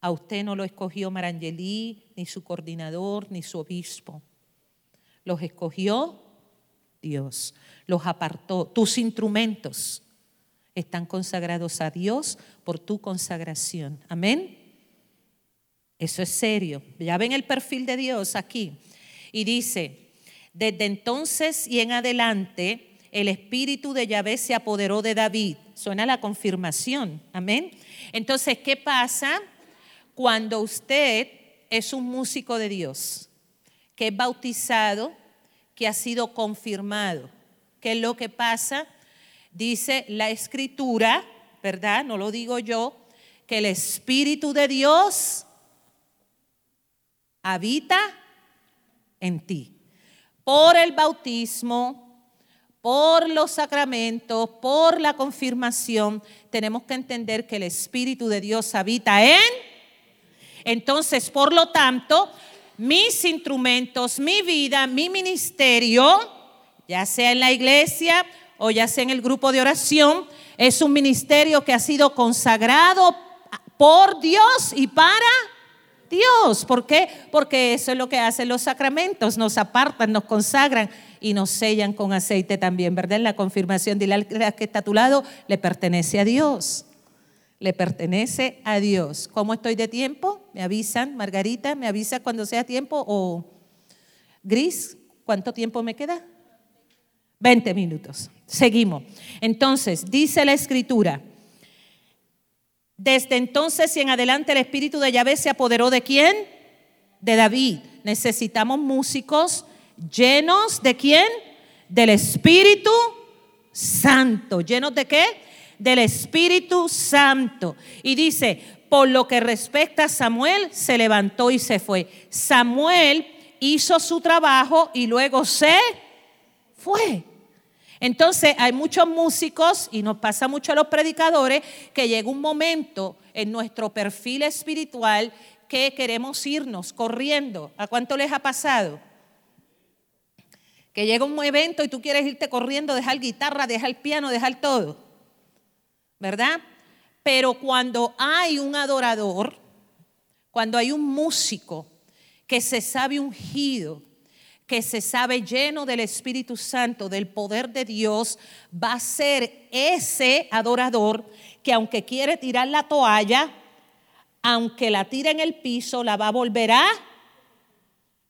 A usted no lo escogió Marangeli, ni su coordinador, ni su obispo. Los escogió Dios, los apartó, tus instrumentos están consagrados a Dios por tu consagración. Amén. Eso es serio. Ya ven el perfil de Dios aquí. Y dice, desde entonces y en adelante, el espíritu de Yahvé se apoderó de David. Suena la confirmación. Amén. Entonces, ¿qué pasa cuando usted es un músico de Dios, que es bautizado, que ha sido confirmado? ¿Qué es lo que pasa? Dice la escritura, ¿verdad? No lo digo yo, que el Espíritu de Dios habita en ti. Por el bautismo, por los sacramentos, por la confirmación, tenemos que entender que el Espíritu de Dios habita en. Entonces, por lo tanto, mis instrumentos, mi vida, mi ministerio, ya sea en la iglesia o ya sea en el grupo de oración, es un ministerio que ha sido consagrado por Dios y para Dios. ¿Por qué? Porque eso es lo que hacen los sacramentos, nos apartan, nos consagran y nos sellan con aceite también, ¿verdad? La confirmación de la que está a tu lado le pertenece a Dios. Le pertenece a Dios. ¿Cómo estoy de tiempo? Me avisan, Margarita, me avisa cuando sea tiempo o Gris, ¿cuánto tiempo me queda? 20 minutos. Seguimos. Entonces, dice la escritura, desde entonces y en adelante el espíritu de Yahvé se apoderó de quién? De David. Necesitamos músicos llenos de quién? Del Espíritu Santo. ¿Llenos de qué? Del Espíritu Santo. Y dice, por lo que respecta a Samuel, se levantó y se fue. Samuel hizo su trabajo y luego se fue. Entonces hay muchos músicos y nos pasa mucho a los predicadores que llega un momento en nuestro perfil espiritual que queremos irnos corriendo. ¿A cuánto les ha pasado? Que llega un evento y tú quieres irte corriendo, dejar guitarra, dejar piano, dejar todo. ¿Verdad? Pero cuando hay un adorador, cuando hay un músico que se sabe ungido, que se sabe lleno del Espíritu Santo, del poder de Dios, va a ser ese adorador que aunque quiere tirar la toalla, aunque la tire en el piso, la va a volver a,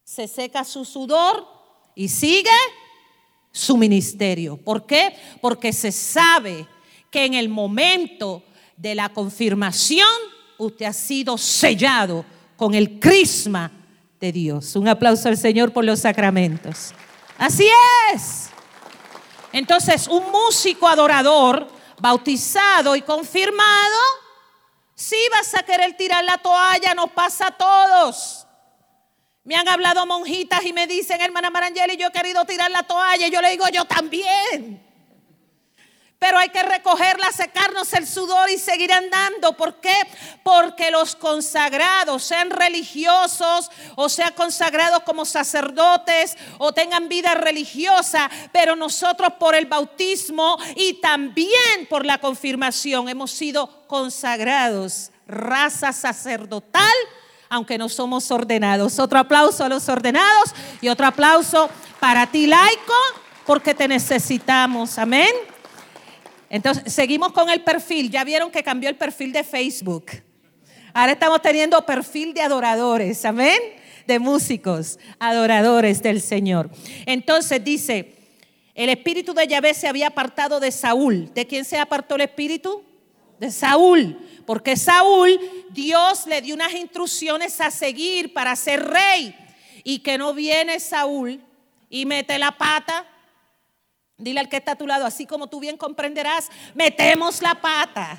se seca su sudor y sigue su ministerio. ¿Por qué? Porque se sabe que en el momento de la confirmación usted ha sido sellado con el crisma de Dios. Un aplauso al Señor por los sacramentos. Así es. Entonces, un músico adorador, bautizado y confirmado, si vas a querer tirar la toalla, nos pasa a todos. Me han hablado monjitas y me dicen, hermana Marangeli, yo he querido tirar la toalla. Y yo le digo, yo también. Pero hay que recogerla, secarnos el sudor y seguir andando. ¿Por qué? Porque los consagrados, sean religiosos o sean consagrados como sacerdotes o tengan vida religiosa, pero nosotros por el bautismo y también por la confirmación hemos sido consagrados, raza sacerdotal, aunque no somos ordenados. Otro aplauso a los ordenados y otro aplauso para ti laico, porque te necesitamos. Amén. Entonces, seguimos con el perfil. Ya vieron que cambió el perfil de Facebook. Ahora estamos teniendo perfil de adoradores, amén, de músicos, adoradores del Señor. Entonces dice, el espíritu de Yahvé se había apartado de Saúl. ¿De quién se apartó el espíritu? De Saúl. Porque Saúl, Dios le dio unas instrucciones a seguir para ser rey. Y que no viene Saúl y mete la pata Dile al que está a tu lado, así como tú bien comprenderás, metemos la pata.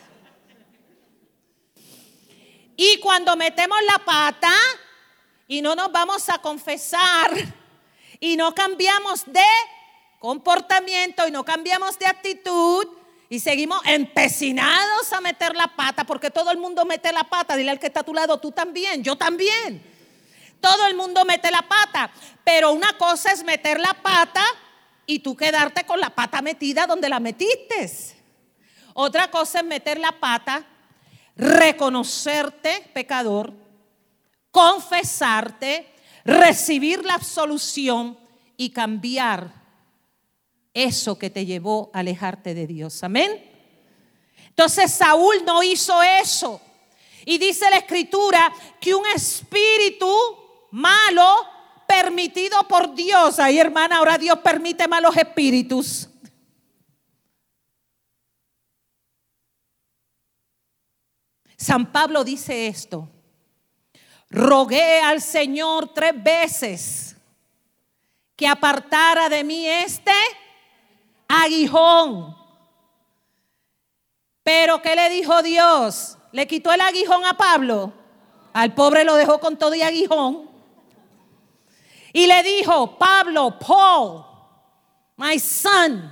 Y cuando metemos la pata y no nos vamos a confesar y no cambiamos de comportamiento y no cambiamos de actitud y seguimos empecinados a meter la pata, porque todo el mundo mete la pata, dile al que está a tu lado, tú también, yo también. Todo el mundo mete la pata, pero una cosa es meter la pata y tú quedarte con la pata metida donde la metiste. Otra cosa es meter la pata, reconocerte pecador, confesarte, recibir la absolución y cambiar eso que te llevó a alejarte de Dios. Amén. Entonces Saúl no hizo eso. Y dice la escritura que un espíritu malo permitido por Dios. Ahí, hermana, ahora Dios permite malos espíritus. San Pablo dice esto. Rogué al Señor tres veces que apartara de mí este aguijón. Pero ¿qué le dijo Dios? ¿Le quitó el aguijón a Pablo? Al pobre lo dejó con todo y aguijón. Y le dijo, Pablo, Paul, my son,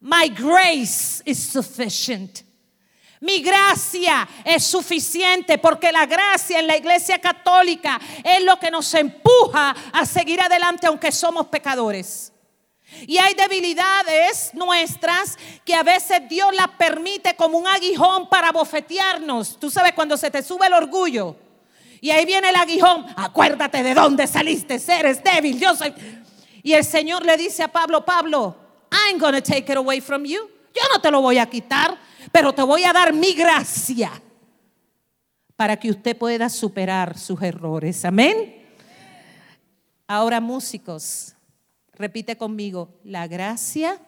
my grace is sufficient. Mi gracia es suficiente porque la gracia en la iglesia católica es lo que nos empuja a seguir adelante aunque somos pecadores. Y hay debilidades nuestras que a veces Dios las permite como un aguijón para bofetearnos. Tú sabes cuando se te sube el orgullo y ahí viene el aguijón, acuérdate de dónde saliste, eres débil, yo soy... Y el Señor le dice a Pablo, Pablo, I'm to take it away from you. Yo no te lo voy a quitar pero te voy a dar mi gracia para que usted pueda superar sus errores. Amén. Ahora músicos, repite conmigo, la gracia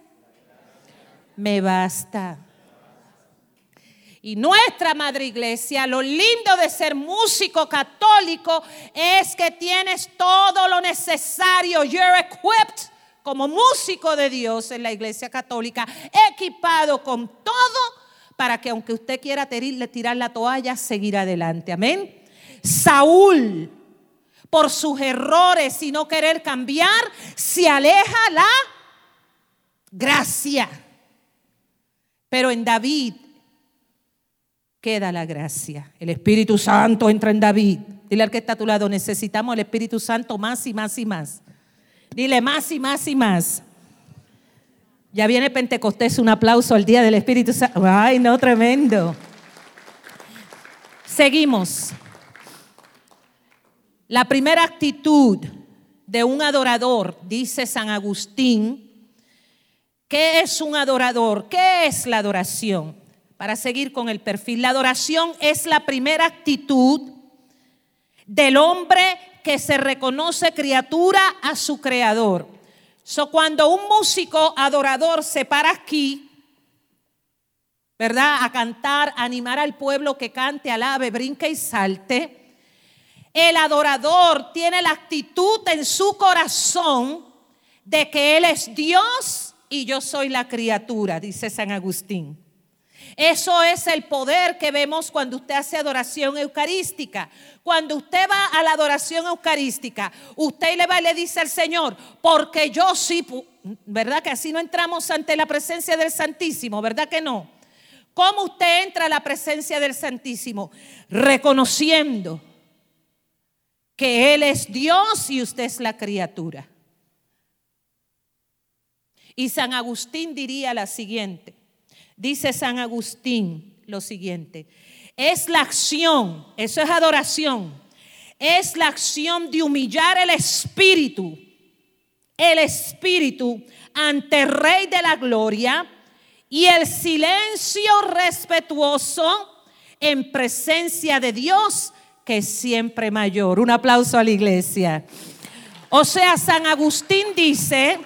me basta. Y nuestra madre iglesia, lo lindo de ser músico católico es que tienes todo lo necesario. You're equipped como músico de Dios en la iglesia católica, equipado con todo para que aunque usted quiera tirar la toalla, seguir adelante. Amén. Saúl, por sus errores y no querer cambiar, se aleja la gracia. Pero en David queda la gracia. El Espíritu Santo entra en David. Dile al que está a tu lado, necesitamos el Espíritu Santo más y más y más. Dile más y más y más. Ya viene Pentecostés, un aplauso al día del Espíritu Santo. Ay, no, tremendo. Seguimos. La primera actitud de un adorador, dice San Agustín, ¿qué es un adorador? ¿Qué es la adoración? Para seguir con el perfil, la adoración es la primera actitud del hombre que se reconoce criatura a su creador. So, cuando un músico adorador se para aquí, ¿verdad? A cantar, a animar al pueblo que cante, alabe, brinque y salte. El adorador tiene la actitud en su corazón de que Él es Dios y yo soy la criatura, dice San Agustín. Eso es el poder que vemos cuando usted hace adoración eucarística. Cuando usted va a la adoración eucarística, usted le va y le dice al Señor, porque yo sí, ¿verdad que así no entramos ante la presencia del Santísimo? ¿Verdad que no? ¿Cómo usted entra a la presencia del Santísimo? Reconociendo que Él es Dios y usted es la criatura. Y San Agustín diría la siguiente, dice San Agustín lo siguiente, es la acción, eso es adoración, es la acción de humillar el espíritu, el espíritu ante el Rey de la Gloria y el silencio respetuoso en presencia de Dios que es siempre mayor. Un aplauso a la iglesia. O sea, San Agustín dice,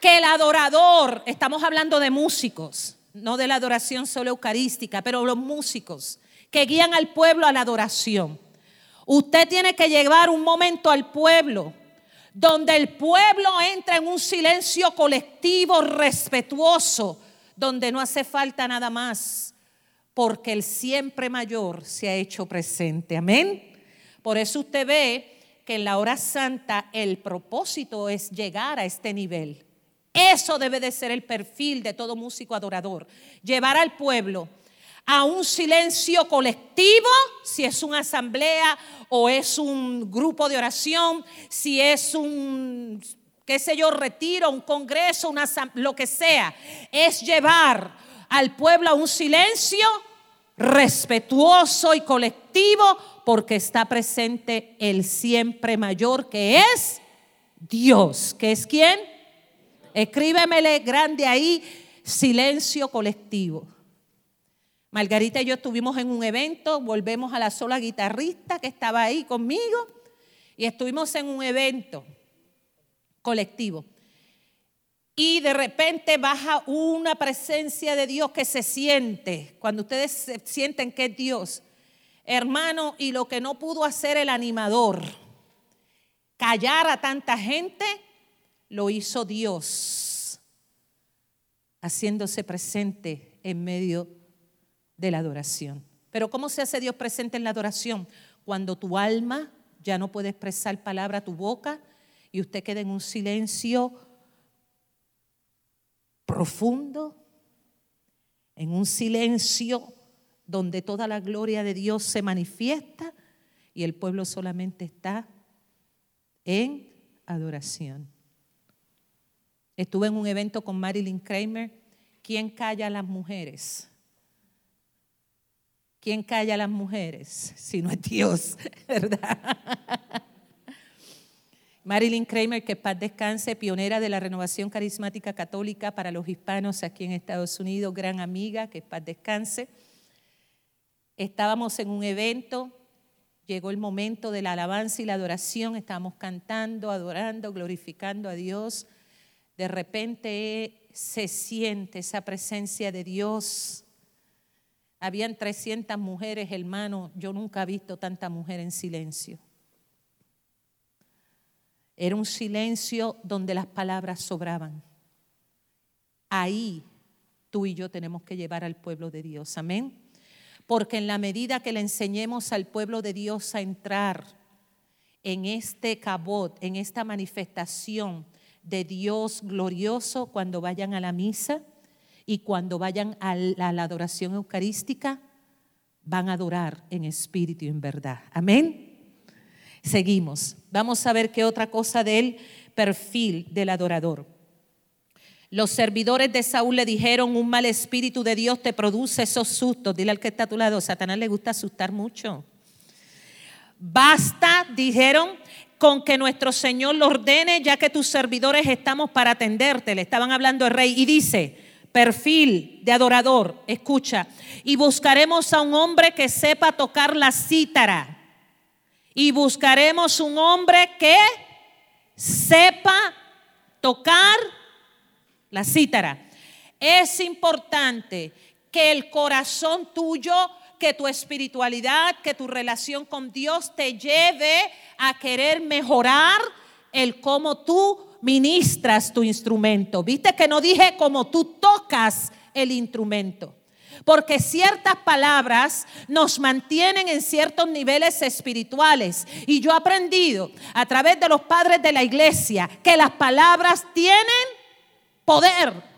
que el adorador, estamos hablando de músicos, no de la adoración solo eucarística, pero los músicos que guían al pueblo a la adoración. Usted tiene que llevar un momento al pueblo donde el pueblo entra en un silencio colectivo respetuoso, donde no hace falta nada más, porque el siempre mayor se ha hecho presente. Amén. Por eso usted ve que en la hora santa el propósito es llegar a este nivel eso debe de ser el perfil de todo músico adorador. Llevar al pueblo a un silencio colectivo, si es una asamblea o es un grupo de oración, si es un, qué sé yo, retiro, un congreso, una, lo que sea. Es llevar al pueblo a un silencio respetuoso y colectivo porque está presente el siempre mayor que es Dios, que es quien Escríbemele grande ahí, silencio colectivo. Margarita y yo estuvimos en un evento, volvemos a la sola guitarrista que estaba ahí conmigo y estuvimos en un evento colectivo. Y de repente baja una presencia de Dios que se siente, cuando ustedes sienten que es Dios, hermano, y lo que no pudo hacer el animador, callar a tanta gente, lo hizo Dios, haciéndose presente en medio de la adoración. Pero ¿cómo se hace Dios presente en la adoración? Cuando tu alma ya no puede expresar palabra a tu boca y usted queda en un silencio profundo, en un silencio donde toda la gloria de Dios se manifiesta y el pueblo solamente está en adoración. Estuve en un evento con Marilyn Kramer. ¿Quién calla a las mujeres? ¿Quién calla a las mujeres? Si no es Dios, <laughs> ¿verdad? Marilyn Kramer, que paz descanse, pionera de la renovación carismática católica para los hispanos aquí en Estados Unidos, gran amiga, que paz descanse. Estábamos en un evento, llegó el momento de la alabanza y la adoración, estábamos cantando, adorando, glorificando a Dios. De repente se siente esa presencia de Dios. Habían 300 mujeres, hermano, yo nunca he visto tanta mujer en silencio. Era un silencio donde las palabras sobraban. Ahí tú y yo tenemos que llevar al pueblo de Dios. Amén. Porque en la medida que le enseñemos al pueblo de Dios a entrar en este cabot, en esta manifestación de Dios glorioso cuando vayan a la misa y cuando vayan a la, adoración eucarística, van a adorar en espíritu y en verdad. Amén. Seguimos. Vamos a ver qué otra cosa del perfil del adorador. Los servidores de Saúl le dijeron, un mal espíritu de Dios te produce esos sustos. Dile al que está a tu lado, Satanás le gusta asustar mucho. Basta, dijeron, con que nuestro Señor lo ordene, ya que tus servidores estamos para atenderte. Le estaban hablando al rey y dice, perfil de adorador, escucha, y buscaremos a un hombre que sepa tocar la cítara y buscaremos un hombre que sepa tocar la cítara. Es importante que el corazón tuyo, que tu espiritualidad, que tu relación con Dios te lleve a querer mejorar el cómo tú ministras tu instrumento. Viste que no dije cómo tú tocas el instrumento. Porque ciertas palabras nos mantienen en ciertos niveles espirituales. Y yo he aprendido a través de los padres de la iglesia que las palabras tienen poder.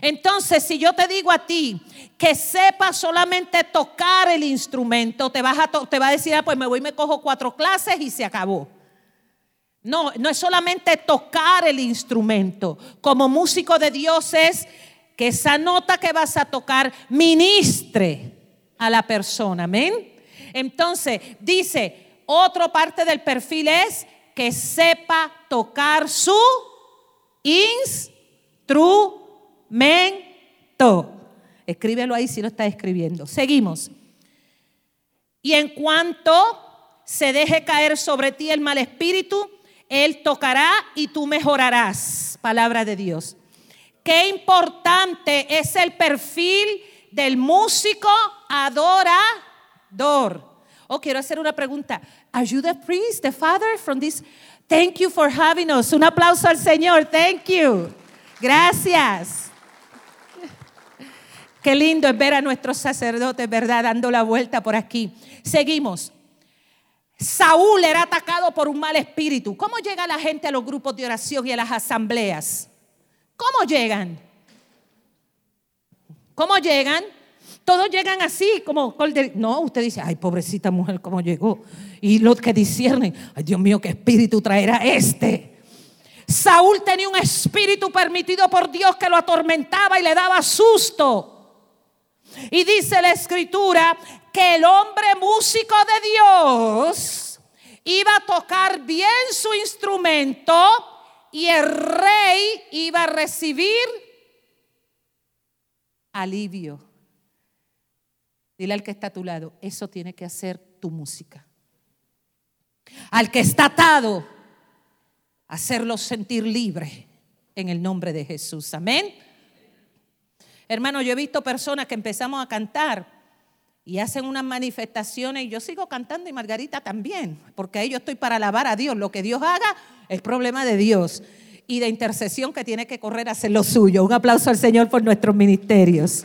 Entonces, si yo te digo a ti que sepas solamente tocar el instrumento, te, vas a te va a decir, ah, pues me voy y me cojo cuatro clases y se acabó. No, no es solamente tocar el instrumento. Como músico de Dios es que esa nota que vas a tocar ministre a la persona. Amén. Entonces, dice, otra parte del perfil es que sepa tocar su instrumento. Escríbelo ahí si lo está escribiendo. Seguimos. Y en cuanto se deje caer sobre ti el mal espíritu, él tocará y tú mejorarás. Palabra de Dios. Qué importante es el perfil del músico adorador. Oh, quiero hacer una pregunta. Are you the priest, the father from this? Thank you for having us. Un aplauso al Señor. Thank you. Gracias. Qué lindo es ver a nuestros sacerdotes, ¿verdad? Dando la vuelta por aquí. Seguimos. Saúl era atacado por un mal espíritu. ¿Cómo llega la gente a los grupos de oración y a las asambleas? ¿Cómo llegan? ¿Cómo llegan? Todos llegan así, como, no, usted dice, ay, pobrecita mujer, ¿cómo llegó? Y los que disciernen, ay, Dios mío, ¿qué espíritu traerá este? Saúl tenía un espíritu permitido por Dios que lo atormentaba y le daba susto. Y dice la escritura que el hombre músico de Dios iba a tocar bien su instrumento y el rey iba a recibir alivio. Dile al que está a tu lado, eso tiene que hacer tu música. Al que está atado, hacerlo sentir libre en el nombre de Jesús. Amén. Hermano, yo he visto personas que empezamos a cantar y hacen unas manifestaciones y yo sigo cantando y Margarita también, porque ahí yo estoy para alabar a Dios. Lo que Dios haga es problema de Dios y de intercesión que tiene que correr a hacer lo suyo. Un aplauso al Señor por nuestros ministerios.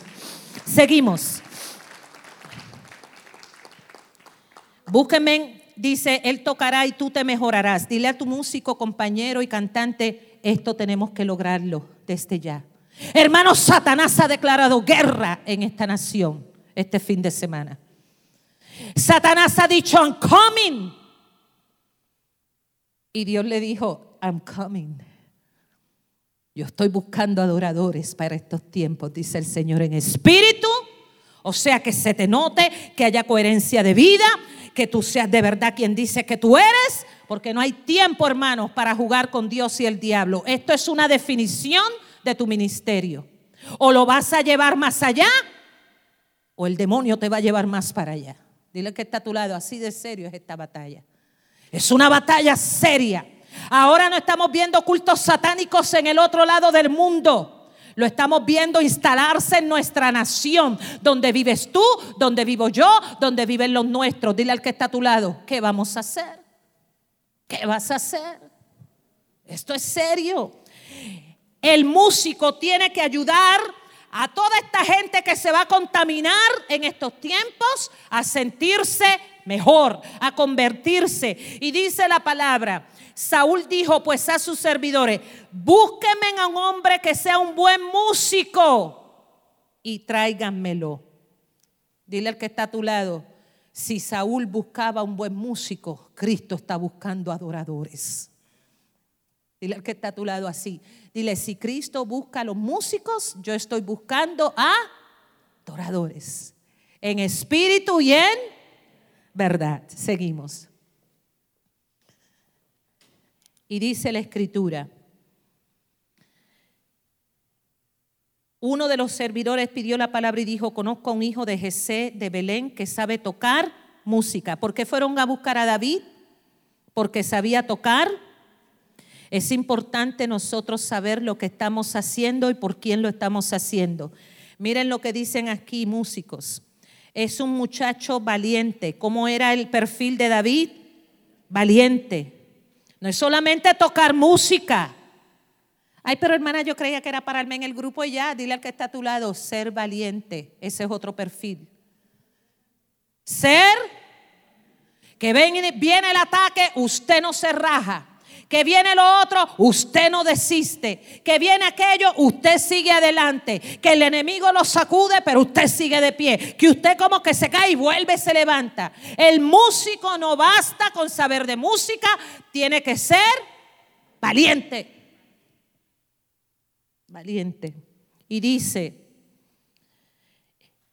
Seguimos. Búsquenme, dice, Él tocará y tú te mejorarás. Dile a tu músico, compañero y cantante, esto tenemos que lograrlo desde ya. Hermanos, Satanás ha declarado guerra en esta nación este fin de semana. Satanás ha dicho, I'm coming. Y Dios le dijo, I'm coming. Yo estoy buscando adoradores para estos tiempos, dice el Señor en espíritu. O sea, que se te note, que haya coherencia de vida, que tú seas de verdad quien dice que tú eres, porque no hay tiempo, hermanos, para jugar con Dios y el diablo. Esto es una definición de tu ministerio. O lo vas a llevar más allá, o el demonio te va a llevar más para allá. Dile que está a tu lado, así de serio es esta batalla. Es una batalla seria. Ahora no estamos viendo cultos satánicos en el otro lado del mundo. Lo estamos viendo instalarse en nuestra nación, donde vives tú, donde vivo yo, donde viven los nuestros. Dile al que está a tu lado, ¿qué vamos a hacer? ¿Qué vas a hacer? Esto es serio. El músico tiene que ayudar a toda esta gente que se va a contaminar en estos tiempos a sentirse mejor, a convertirse. Y dice la palabra, Saúl dijo pues a sus servidores, búsquenme a un hombre que sea un buen músico y tráiganmelo. Dile al que está a tu lado, si Saúl buscaba un buen músico, Cristo está buscando adoradores. Dile al que está a tu lado así. Dile, si Cristo busca a los músicos, yo estoy buscando a adoradores. En espíritu y en verdad. Seguimos. Y dice la escritura, uno de los servidores pidió la palabra y dijo, conozco a un hijo de Jesé de Belén que sabe tocar música. ¿Por qué fueron a buscar a David? Porque sabía tocar es importante nosotros saber lo que estamos haciendo y por quién lo estamos haciendo. Miren lo que dicen aquí músicos. Es un muchacho valiente. ¿Cómo era el perfil de David? Valiente. No es solamente tocar música. Ay, pero hermana, yo creía que era pararme en el grupo y ya. Dile al que está a tu lado, ser valiente. Ese es otro perfil. Ser que viene el ataque, usted no se raja que viene lo otro, usted no desiste, que viene aquello, usted sigue adelante, que el enemigo lo sacude, pero usted sigue de pie, que usted como que se cae y vuelve se levanta. El músico no basta con saber de música, tiene que ser valiente. Valiente. Y dice,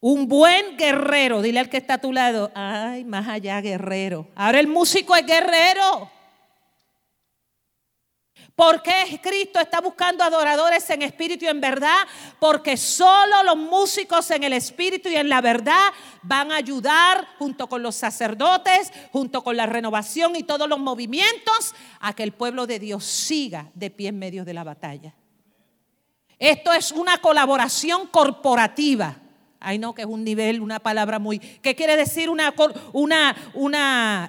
un buen guerrero, dile al que está a tu lado, ay, más allá guerrero. Ahora el músico es guerrero. ¿Por qué Cristo está buscando adoradores en espíritu y en verdad? Porque solo los músicos en el espíritu y en la verdad van a ayudar junto con los sacerdotes, junto con la renovación y todos los movimientos a que el pueblo de Dios siga de pie en medio de la batalla. Esto es una colaboración corporativa. Ay, no, que es un nivel, una palabra muy. ¿Qué quiere decir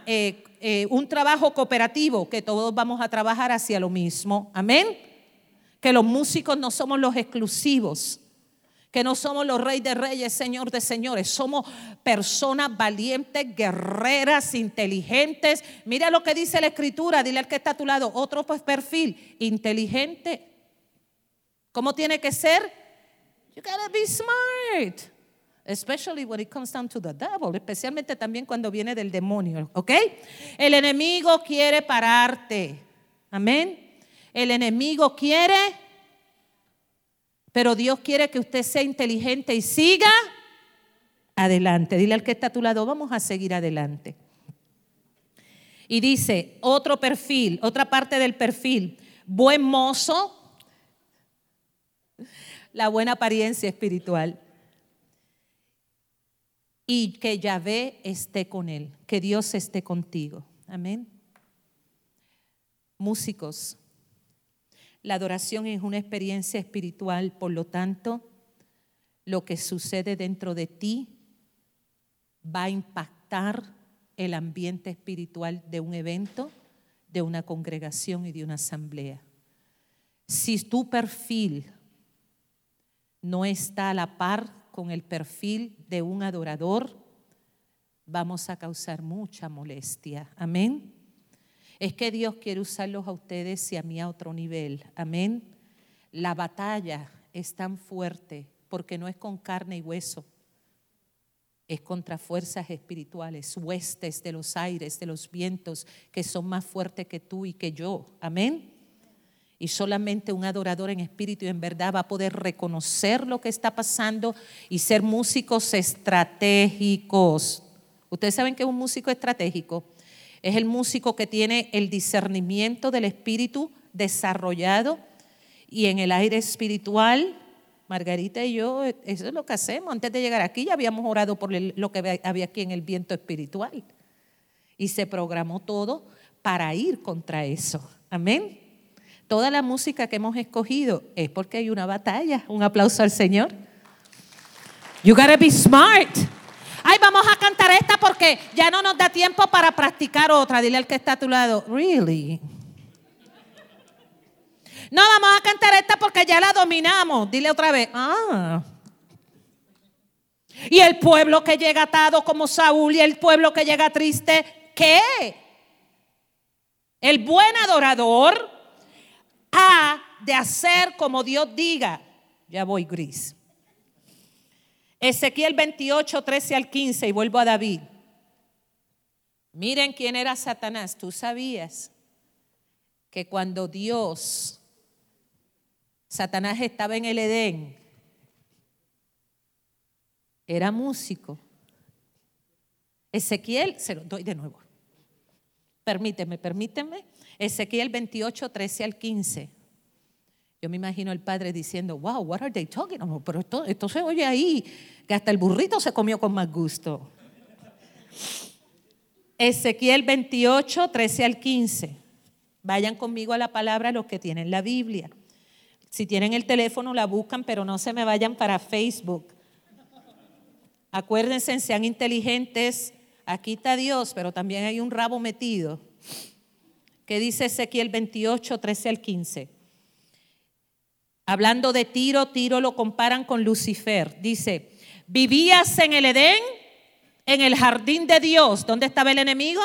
eh, eh, un trabajo cooperativo, que todos vamos a trabajar hacia lo mismo. Amén. Que los músicos no somos los exclusivos, que no somos los reyes de reyes, señor de señores. Somos personas valientes, guerreras, inteligentes. Mira lo que dice la escritura, dile al que está a tu lado, otro pues perfil, inteligente. ¿Cómo tiene que ser? You gotta be smart. Especially when it comes down to the devil, especialmente también cuando viene del demonio, ¿ok? El enemigo quiere pararte. Amén. El enemigo quiere, pero Dios quiere que usted sea inteligente y siga adelante. Dile al que está a tu lado, vamos a seguir adelante. Y dice, otro perfil, otra parte del perfil, buen mozo, la buena apariencia espiritual y que Yahvé esté con él, que Dios esté contigo. Amén. Músicos, la adoración es una experiencia espiritual, por lo tanto, lo que sucede dentro de ti va a impactar el ambiente espiritual de un evento, de una congregación y de una asamblea. Si tu perfil no está a la par con el perfil de un adorador, vamos a causar mucha molestia. Amén. Es que Dios quiere usarlos a ustedes y a mí a otro nivel. Amén. La batalla es tan fuerte porque no es con carne y hueso, es contra fuerzas espirituales, huestes de los aires, de los vientos, que son más fuertes que tú y que yo. Amén. Y solamente un adorador en espíritu y en verdad va a poder reconocer lo que está pasando y ser músicos estratégicos. Ustedes saben que es un músico estratégico. Es el músico que tiene el discernimiento del espíritu desarrollado y en el aire espiritual Margarita y yo, eso es lo que hacemos. Antes de llegar aquí ya habíamos orado por lo que había aquí en el viento espiritual. Y se programó todo para ir contra eso. Amén. Toda la música que hemos escogido es porque hay una batalla. Un aplauso al Señor. You gotta be smart. Ay, vamos a cantar esta porque ya no nos da tiempo para practicar otra. Dile al que está a tu lado, really. No, vamos a cantar esta porque ya la dominamos. Dile otra vez. Ah. Y el pueblo que llega atado como Saúl y el pueblo que llega triste, ¿qué? El buen adorador ha de hacer como Dios diga. Ya voy gris. Ezequiel 28, 13 al 15 y vuelvo a David. Miren quién era Satanás. Tú sabías que cuando Dios Satanás estaba en el Edén. Era músico. Ezequiel, se lo doy de nuevo. Permíteme, permíteme. Ezequiel 28, 13 al 15. Yo me imagino el padre diciendo, wow, what are they talking about? Pero esto, esto se oye ahí, que hasta el burrito se comió con más gusto. Ezequiel 28, 13 al 15. Vayan conmigo a la palabra los que tienen la Biblia. Si tienen el teléfono, la buscan, pero no se me vayan para Facebook. Acuérdense, sean inteligentes. Aquí está Dios, pero también hay un rabo metido. ¿Qué dice Ezequiel 28, 13 al 15? Hablando de Tiro, Tiro lo comparan con Lucifer. Dice, vivías en el Edén, en el jardín de Dios. ¿Dónde estaba el enemigo?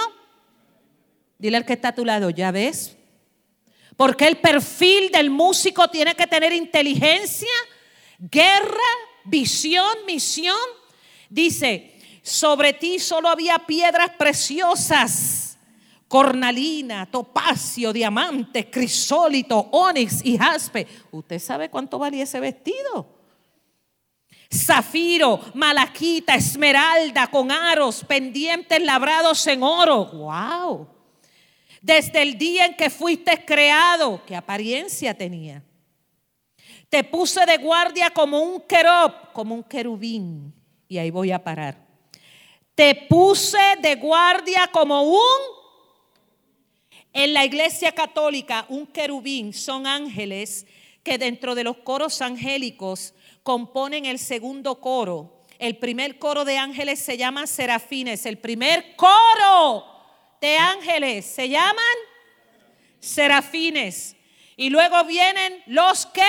Dile al que está a tu lado, ya ves, porque el perfil del músico tiene que tener inteligencia, guerra, visión, misión. Dice, sobre ti solo había piedras preciosas, cornalina, topacio, diamante, crisólito, onix y jaspe. ¿Usted sabe cuánto valía ese vestido? Zafiro, malaquita, esmeralda con aros, pendientes labrados en oro. ¡Wow! desde el día en que fuiste creado, ¿qué apariencia tenía? Te puse de guardia como un querob, como un querubín. Y ahí voy a parar. Te puse de guardia como un... En la iglesia católica, un querubín son ángeles que dentro de los coros angélicos componen el segundo coro. El primer coro de ángeles se llama serafines. El primer coro de ángeles se llaman serafines. Y luego vienen los que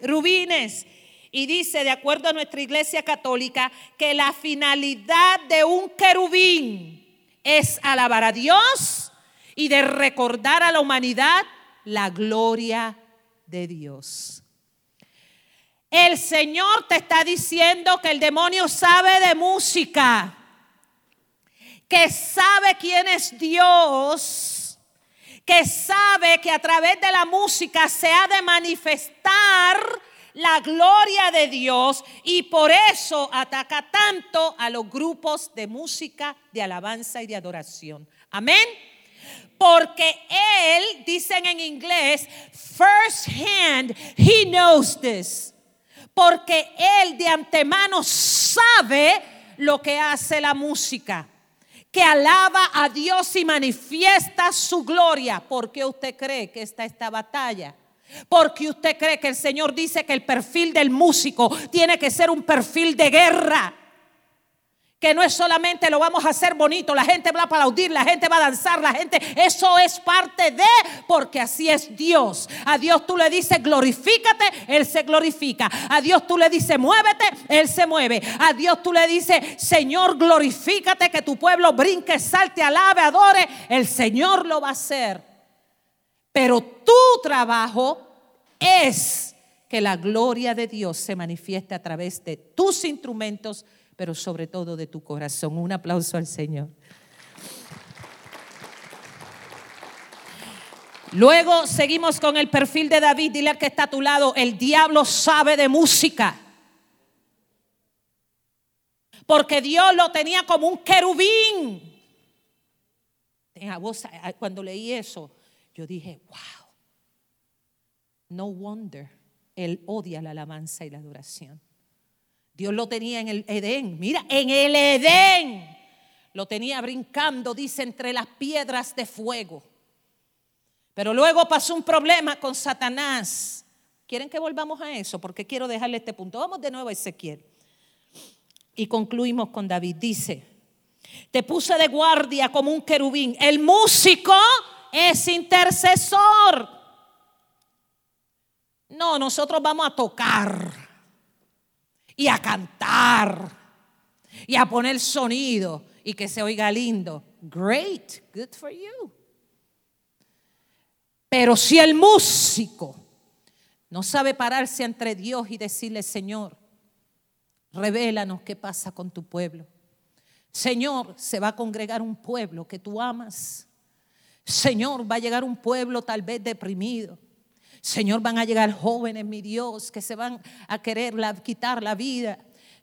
rubines. Y dice, de acuerdo a nuestra iglesia católica, que la finalidad de un querubín es alabar a Dios y de recordar a la humanidad la gloria de Dios. El Señor te está diciendo que el demonio sabe de música que sabe quién es Dios, que sabe que a través de la música se ha de manifestar la gloria de Dios y por eso ataca tanto a los grupos de música, de alabanza y de adoración. Amén. Porque él, dicen en inglés, first hand, he knows this. Porque él de antemano sabe lo que hace la música que alaba a Dios y manifiesta su gloria. ¿Por qué usted cree que está esta batalla? Porque usted cree que el Señor dice que el perfil del músico tiene que ser un perfil de guerra. que no es solamente lo vamos a hacer bonito, la gente va a aplaudir, la gente va a danzar, la gente, eso es parte de, porque así es Dios. A Dios tú le dices glorifícate, Él se glorifica. A Dios tú le dices muévete, Él se mueve. A Dios tú le dices, Señor, glorifícate, que tu pueblo brinque, salte, alabe, adore. El Señor lo va a hacer. Pero tu trabajo es que la gloria de Dios se manifieste a través de tus instrumentos pero sobre todo de tu corazón. Un aplauso al Señor. Luego seguimos con el perfil de David. Dile al que está a tu lado, el diablo sabe de música. Porque Dios lo tenía como un querubín. Cuando leí eso, yo dije, wow, no wonder, él odia la alabanza y la adoración. Dios lo tenía en el Edén. Mira, en el Edén. Lo tenía brincando, dice, entre las piedras de fuego. Pero luego pasó un problema con Satanás. ¿Quieren que volvamos a eso? Porque quiero dejarle este punto. Vamos de nuevo a Ezequiel. Y concluimos con David. Dice, te puse de guardia como un querubín. El músico es intercesor. No, nosotros vamos a tocar y a cantar y a poner sonido y que se oiga lindo. Great, good for you. Pero si el músico no sabe pararse entre Dios y decirle, Señor, revélanos qué pasa con tu pueblo. Señor, se va a congregar un pueblo que tú amas. Señor, va a llegar un pueblo tal vez deprimido. Señor, van a llegar jóvenes, mi Dios, que se van a querer quitar la vida.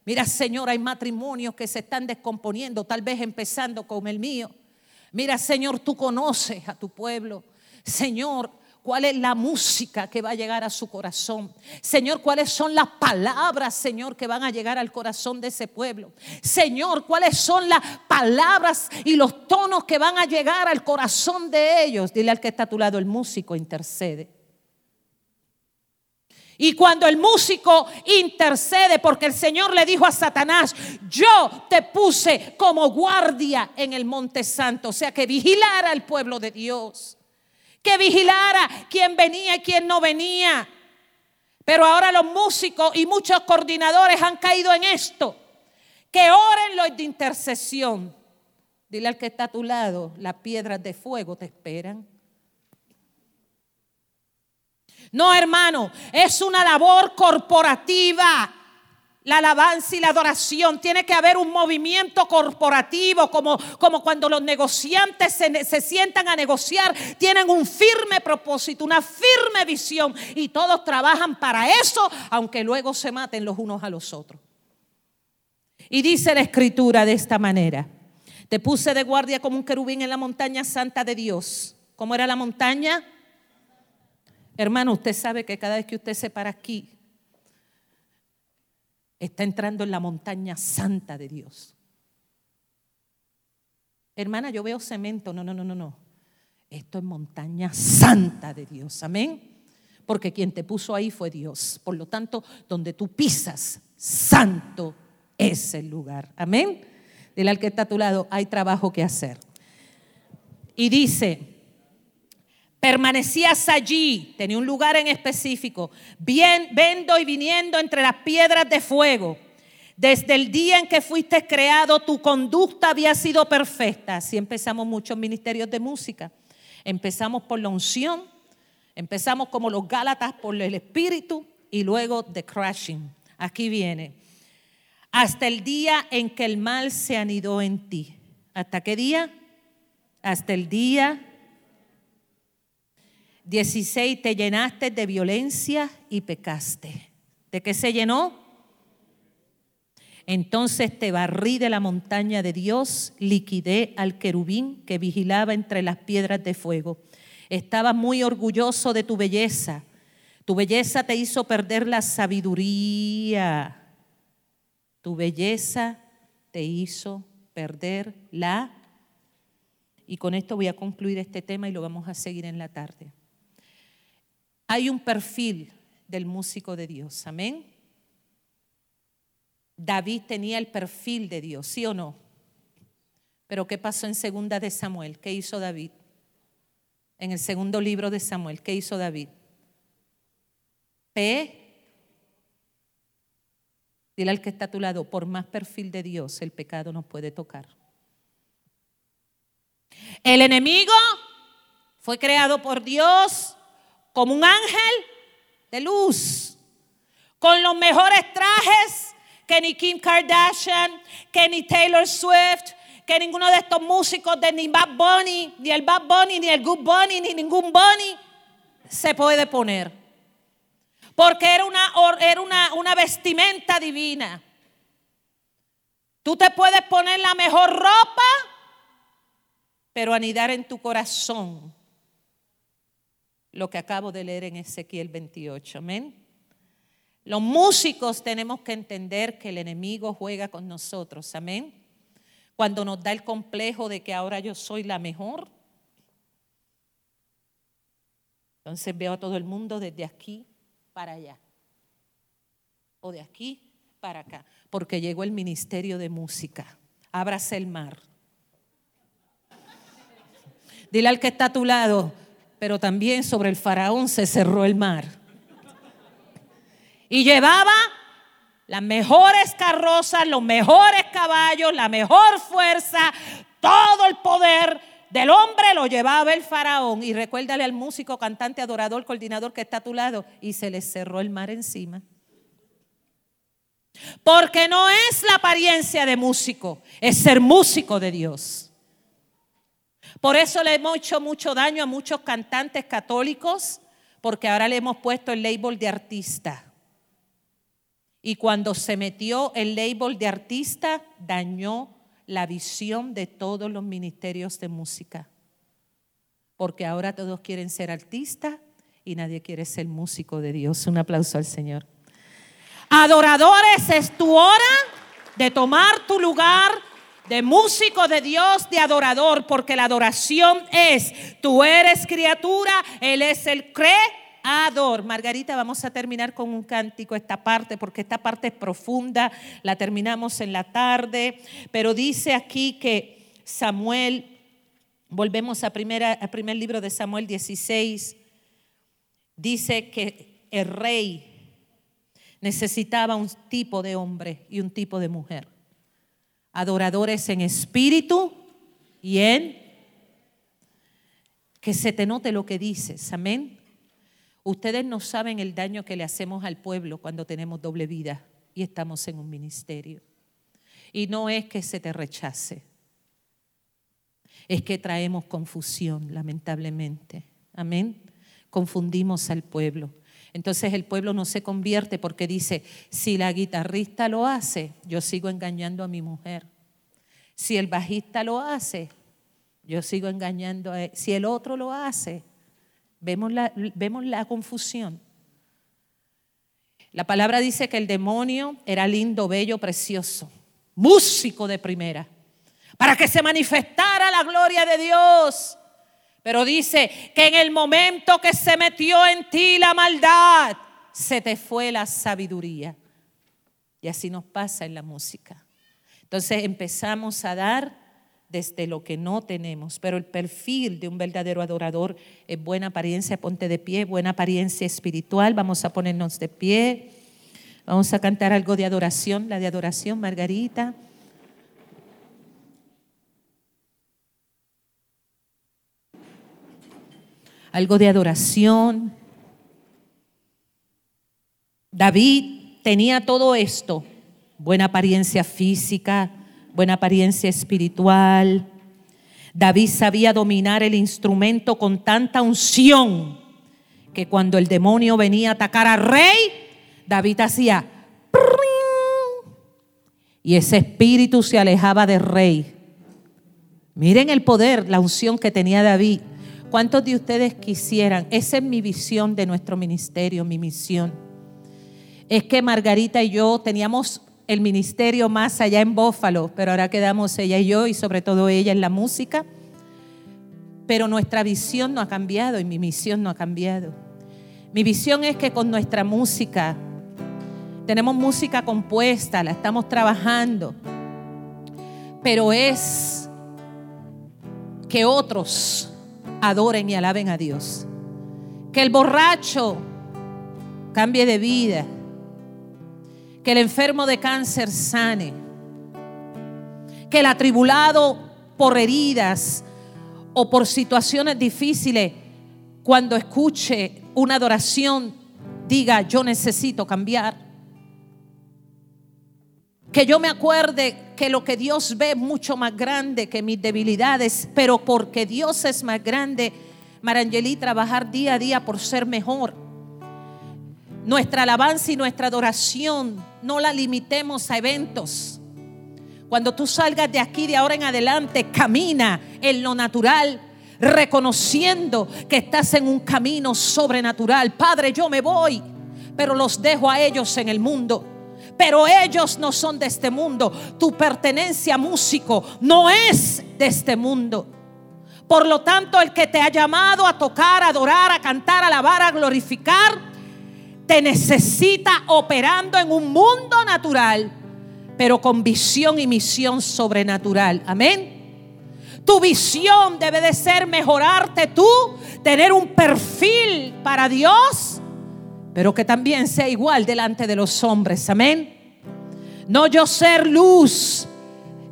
Mira, Señor, hay matrimonios que se están descomponiendo, tal vez empezando con el mío. Mira, Señor, tú conoces a tu pueblo. Señor, cuál es la música que va a llegar a su corazón. Señor, cuáles son las palabras, Señor, que van a llegar al corazón de ese pueblo. Señor, cuáles son las palabras y los tonos que van a llegar al corazón de ellos. Dile al que está a tu lado, el músico intercede. Y cuando el músico intercede, porque el Señor le dijo a Satanás, yo te puse como guardia en el monte santo, o sea, que vigilara al pueblo de Dios, que vigilara quién venía y quién no venía. Pero ahora los músicos y muchos coordinadores han caído en esto, que oren los de intercesión. Dile al que está a tu lado, las piedras de fuego te esperan. No, hermano, es una labor corporativa. La alabanza y la adoración. Tiene que haber un movimiento corporativo, como, como cuando los negociantes se, se sientan a negociar. Tienen un firme propósito, una firme visión. Y todos trabajan para eso, aunque luego se maten los unos a los otros. Y dice la escritura de esta manera. Te puse de guardia como un querubín en la montaña santa de Dios. ¿Cómo era la montaña? Hermano, usted sabe que cada vez que usted se para aquí, está entrando en la montaña santa de Dios. Hermana, yo veo cemento. No, no, no, no, no. Esto es montaña santa de Dios. Amén. Porque quien te puso ahí fue Dios. Por lo tanto, donde tú pisas, santo es el lugar. Amén. Dile al que está a tu lado, hay trabajo que hacer. Y dice, Permanecías allí, tenía un lugar en específico, bien, vendo y viniendo entre las piedras de fuego. Desde el día en que fuiste creado, tu conducta había sido perfecta. Así empezamos muchos ministerios de música. Empezamos por la unción, empezamos como los Gálatas por el Espíritu y luego the crashing. Aquí viene. Hasta el día en que el mal se anidó en ti. ¿Hasta qué día? Hasta el día 16, te llenaste de violencia y pecaste. ¿De qué se llenó? Entonces te barrí de la montaña de Dios, liquidé al querubín que vigilaba entre las piedras de fuego. Estaba muy orgulloso de tu belleza. Tu belleza te hizo perder la sabiduría. Tu belleza te hizo perder la... Y con esto voy a concluir este tema y lo vamos a seguir en la tarde. Hay un perfil del músico de Dios, amén. David tenía el perfil de Dios, ¿sí o no? Pero ¿qué pasó en segunda de Samuel? ¿Qué hizo David? En el segundo libro de Samuel, ¿qué hizo David? P. Dile al que está a tu lado, por más perfil de Dios, el pecado nos puede tocar. El enemigo fue creado por Dios como un ángel de luz, con los mejores trajes que ni Kim Kardashian, que ni Taylor Swift, que ninguno de estos músicos de ni Bad Bunny, ni el Bad Bunny, ni el Good Bunny, ni ningún Bunny se puede poner. Porque era una, era una, una vestimenta divina. Tú te puedes poner la mejor ropa, pero anidar en tu corazón lo que acabo de leer en Ezequiel 28. Amén. Los músicos tenemos que entender que el enemigo juega con nosotros. Amén. Cuando nos da el complejo de que ahora yo soy la mejor. Entonces veo a todo el mundo desde aquí para allá. O de aquí para acá. Porque llegó el ministerio de música. Ábrase el mar. Dile al que está a tu lado, pero también sobre el faraón se cerró el mar. Y llevaba las mejores carrozas, los mejores caballos, la mejor fuerza, todo el poder del hombre lo llevaba el faraón. Y recuérdale al músico, cantante, adorador, coordinador que está a tu lado. Y se le cerró el mar encima. Porque no es la apariencia de músico, es ser músico de Dios. Por eso le hemos hecho mucho daño a muchos cantantes católicos, porque ahora le hemos puesto el label de artista. Y cuando se metió el label de artista, dañó la visión de todos los ministerios de música. Porque ahora todos quieren ser artistas y nadie quiere ser músico de Dios. Un aplauso al Señor. Adoradores, es tu hora de tomar tu lugar de músico de Dios, de adorador, porque la adoración es, tú eres criatura, Él es el creador. Margarita, vamos a terminar con un cántico esta parte, porque esta parte es profunda, la terminamos en la tarde, pero dice aquí que Samuel, volvemos al primer libro de Samuel 16, dice que el rey necesitaba un tipo de hombre y un tipo de mujer adoradores en espíritu y en que se te note lo que dices, amén. Ustedes no saben el daño que le hacemos al pueblo cuando tenemos doble vida y estamos en un ministerio. Y no es que se te rechace, es que traemos confusión, lamentablemente. Amén. Confundimos al pueblo. Entonces el pueblo no se convierte porque dice, si la guitarrista lo hace, yo sigo engañando a mi mujer. Si el bajista lo hace, yo sigo engañando a él. Si el otro lo hace, vemos la, vemos la confusión. La palabra dice que el demonio era lindo, bello, precioso, músico de primera, para que se manifestara la gloria de Dios. Pero dice que en el momento que se metió en ti la maldad, se te fue la sabiduría. Y así nos pasa en la música. Entonces empezamos a dar desde lo que no tenemos, pero el perfil de un verdadero adorador es buena apariencia, ponte de pie, buena apariencia espiritual, vamos a ponernos de pie, vamos a cantar algo de adoración, la de adoración, Margarita. Algo de adoración. David tenía todo esto, buena apariencia física, buena apariencia espiritual. David sabía dominar el instrumento con tanta unción que cuando el demonio venía a atacar al rey, David hacía y ese espíritu se alejaba del rey. Miren el poder, la unción que tenía David. ¿Cuántos de ustedes quisieran? Esa es mi visión de nuestro ministerio, mi misión. Es que Margarita y yo teníamos el ministerio más allá en Bófalo, pero ahora quedamos ella y yo y sobre todo ella en la música. Pero nuestra visión no ha cambiado y mi misión no ha cambiado. Mi visión es que con nuestra música tenemos música compuesta, la estamos trabajando, pero es que otros adoren y alaben a Dios. Que el borracho cambie de vida. Que el enfermo de cáncer sane. Que el atribulado por heridas o por situaciones difíciles, cuando escuche una adoración, diga, yo necesito cambiar. Que yo me acuerde que lo que Dios ve es mucho más grande que mis debilidades, pero porque Dios es más grande, Marangeli, trabajar día a día por ser mejor. Nuestra alabanza y nuestra adoración no la limitemos a eventos. Cuando tú salgas de aquí, de ahora en adelante, camina en lo natural, reconociendo que estás en un camino sobrenatural. Padre, yo me voy, pero los dejo a ellos en el mundo. Pero ellos no son de este mundo. Tu pertenencia, músico, no es de este mundo. Por lo tanto, el que te ha llamado a tocar, a adorar, a cantar, a alabar, a glorificar, te necesita operando en un mundo natural, pero con visión y misión sobrenatural. Amén. Tu visión debe de ser mejorarte tú, tener un perfil para Dios, pero que también sea igual delante de los hombres. Amén. No yo ser luz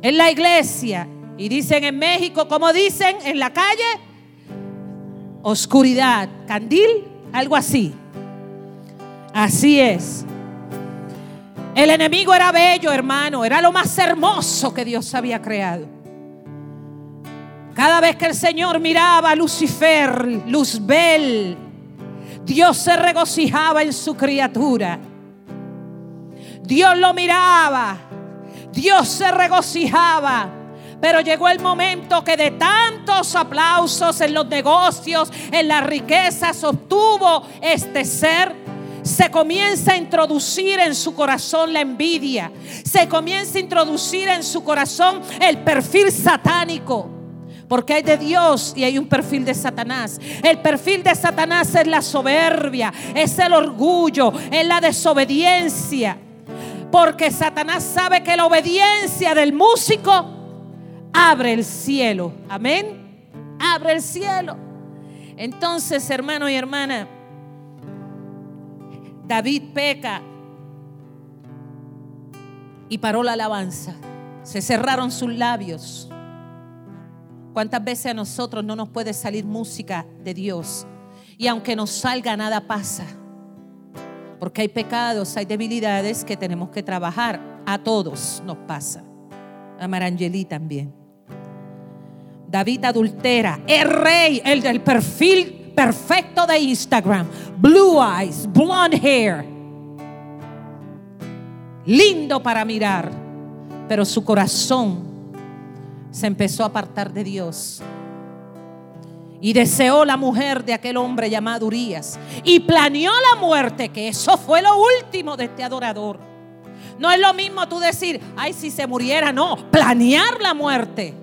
en la iglesia y dicen en México, como dicen en la calle, oscuridad, candil, algo así. Así es. El enemigo era bello, hermano, era lo más hermoso que Dios había creado. Cada vez que el Señor miraba a Lucifer, Luzbel, Dios se regocijaba en su criatura. Dios lo miraba, Dios se regocijaba. Pero llegó el momento que de tantos aplausos en los negocios, en las riquezas, obtuvo este ser. Se comienza a introducir en su corazón la envidia. Se comienza a introducir en su corazón el perfil satánico. Porque hay de Dios y hay un perfil de Satanás. El perfil de Satanás es la soberbia, es el orgullo, es la desobediencia. Porque Satanás sabe que la obediencia del músico abre el cielo. Amén. Abre el cielo. Entonces, hermano y hermana, David peca y paró la alabanza. Se cerraron sus labios. ¿Cuántas veces a nosotros no nos puede salir música de Dios? Y aunque nos salga, nada pasa. Porque hay pecados, hay debilidades que tenemos que trabajar. A todos nos pasa. A Marangeli también. David adultera, el rey, el del perfil perfecto de Instagram, blue eyes, blonde hair, lindo para mirar, pero su corazón se empezó a apartar de Dios. Y deseó la mujer de aquel hombre llamado Urias. Y planeó la muerte, que eso fue lo último de este adorador. No es lo mismo tú decir, ay, si se muriera, no, planear la muerte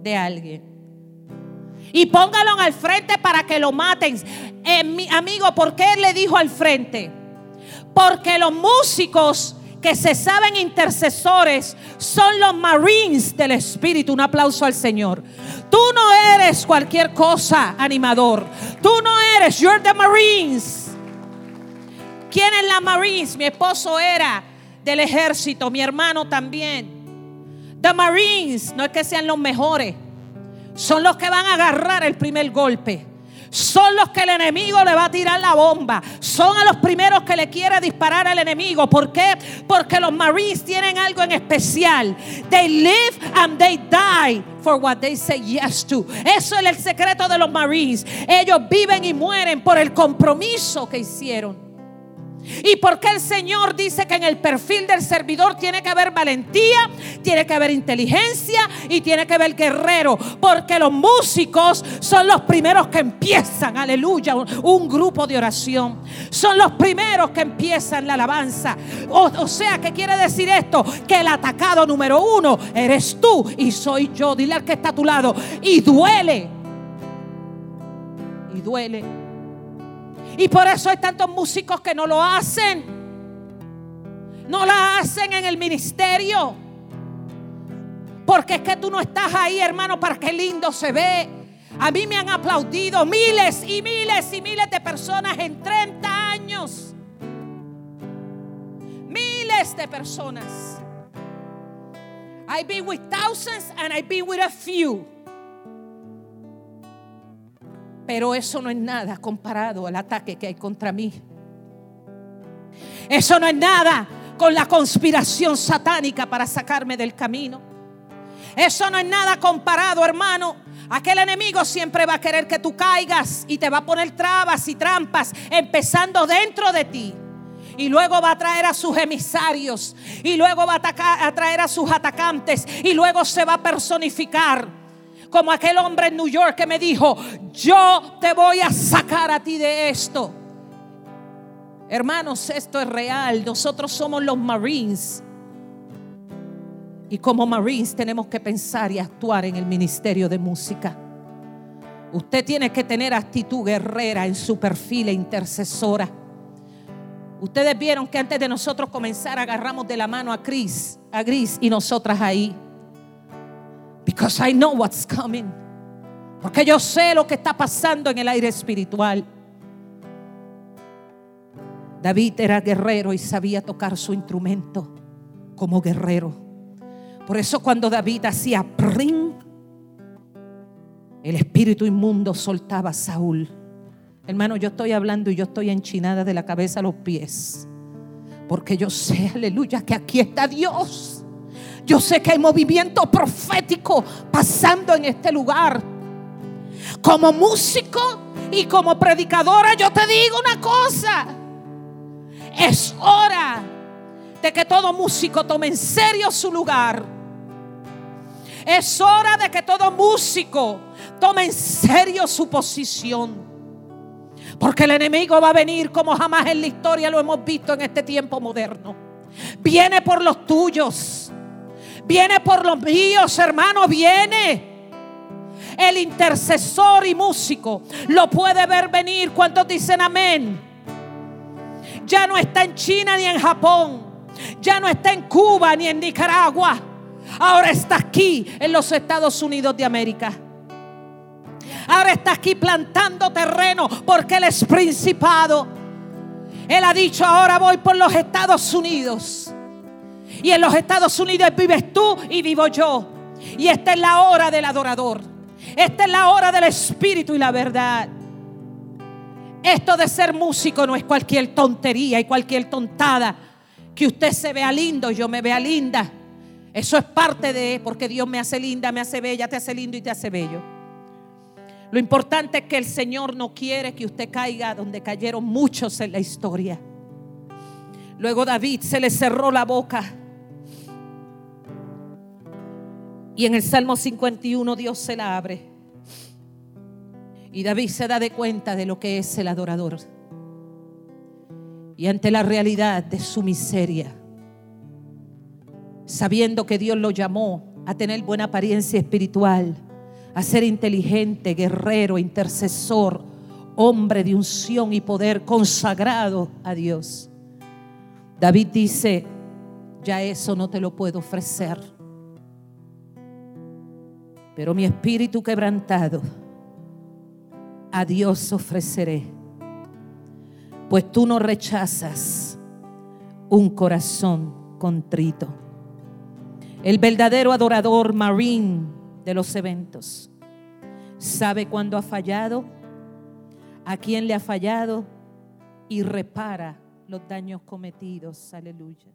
de alguien. Y póngalo al frente para que lo maten. Eh, mi amigo, ¿por qué le dijo al frente? Porque los músicos que se saben intercesores son los Marines del Espíritu. Un aplauso al Señor. Tú no eres cualquier cosa, animador. Tú no eres, you're the Marines. ¿Quién es la Marines? Mi esposo era del ejército, mi hermano también. The Marines no es que sean los mejores, son los que van a agarrar el primer golpe. Son los que el enemigo le va a tirar la bomba. Son a los primeros que le quiere disparar al enemigo. ¿Por qué? Porque los Marines tienen algo en especial. They live and they die for what they say yes to. Eso es el secreto de los Marines. Ellos viven y mueren por el compromiso que hicieron. ¿Y por qué el Señor dice que en el perfil del servidor tiene que haber valentía, tiene que haber inteligencia y tiene que haber guerrero? Porque los músicos son los primeros que empiezan, aleluya, un, grupo de oración. Son los primeros que empiezan la alabanza. O, o sea, ¿qué quiere decir esto? Que el atacado número uno eres tú y soy yo. Dile al que está a tu lado. Y duele. Y duele y por eso hay tantos músicos que no lo hacen. No la hacen en el ministerio. Porque es que tú no estás ahí, hermano, para qué lindo se ve. A mí me han aplaudido miles y miles y miles de personas en 30 años. Miles de personas. I've been with thousands and I've been with a few. Pero eso no es nada comparado al ataque que hay contra mí. Eso no es nada con la conspiración satánica para sacarme del camino. Eso no es nada comparado, hermano. Aquel enemigo siempre va a querer que tú caigas y te va a poner trabas y trampas, empezando dentro de ti. Y luego va a traer a sus emisarios. Y luego va a, a traer a sus atacantes. Y luego se va a personificar. Como aquel hombre en New York que me dijo, yo te voy a sacar a ti de esto. Hermanos, esto es real. Nosotros somos los Marines. Y como Marines tenemos que pensar y actuar en el ministerio de música. Usted tiene que tener actitud guerrera en su perfil e intercesora. Ustedes vieron que antes de nosotros comenzar agarramos de la mano a Chris, a Gris y nosotras ahí. Because I know what's coming. Porque yo sé lo que está pasando en el aire espiritual. David era guerrero y sabía tocar su instrumento como guerrero. Por eso cuando David hacía prim, el espíritu inmundo soltaba a Saúl. Hermano, yo estoy hablando y yo estoy enchinada de la cabeza a los pies. Porque yo sé, aleluya, que aquí está Dios. Yo sé que hay movimiento profético pasando en este lugar. Como músico y como predicadora, yo te digo una cosa. Es hora de que todo músico tome en serio su lugar. Es hora de que todo músico tome en serio su posición. Porque el enemigo va a venir como jamás en la historia lo hemos visto en este tiempo moderno. Viene por los tuyos. Viene por los míos, hermano. Viene. El intercesor y músico lo puede ver venir. ¿Cuántos dicen amén? ya no está en China ni en Japón, ya no está en Cuba ni en Nicaragua, ahora está aquí en los Estados Unidos de América. Ahora está aquí plantando terreno porque Él es principado. Él ha dicho, ahora voy por los Estados Unidos. Y en los Estados Unidos vives tú y vivo yo. Y esta es la hora del adorador. Esta es la hora del Espíritu y la verdad. Esto de ser músico no es cualquier tontería y cualquier tontada. Que usted se vea lindo, yo me vea linda. Eso es parte de, porque Dios me hace linda, me hace bella, te hace lindo y te hace bello. Lo importante es que el Señor no quiere que usted caiga donde cayeron muchos en la historia. Luego David se le cerró la boca. Y en el Salmo 51 Dios se la abre. Y David se da de cuenta de lo que es el adorador. Y ante la realidad de su miseria, sabiendo que Dios lo llamó a tener buena apariencia espiritual, a ser inteligente, guerrero, intercesor, hombre de unción y poder consagrado a Dios. David dice, ya eso no te lo puedo ofrecer, pero mi espíritu quebrantado a Dios ofreceré. Pues tú no rechazas un corazón contrito. El verdadero adorador marín de los eventos sabe cuándo ha fallado, a quién le ha fallado y repara los daños cometidos. Aleluya.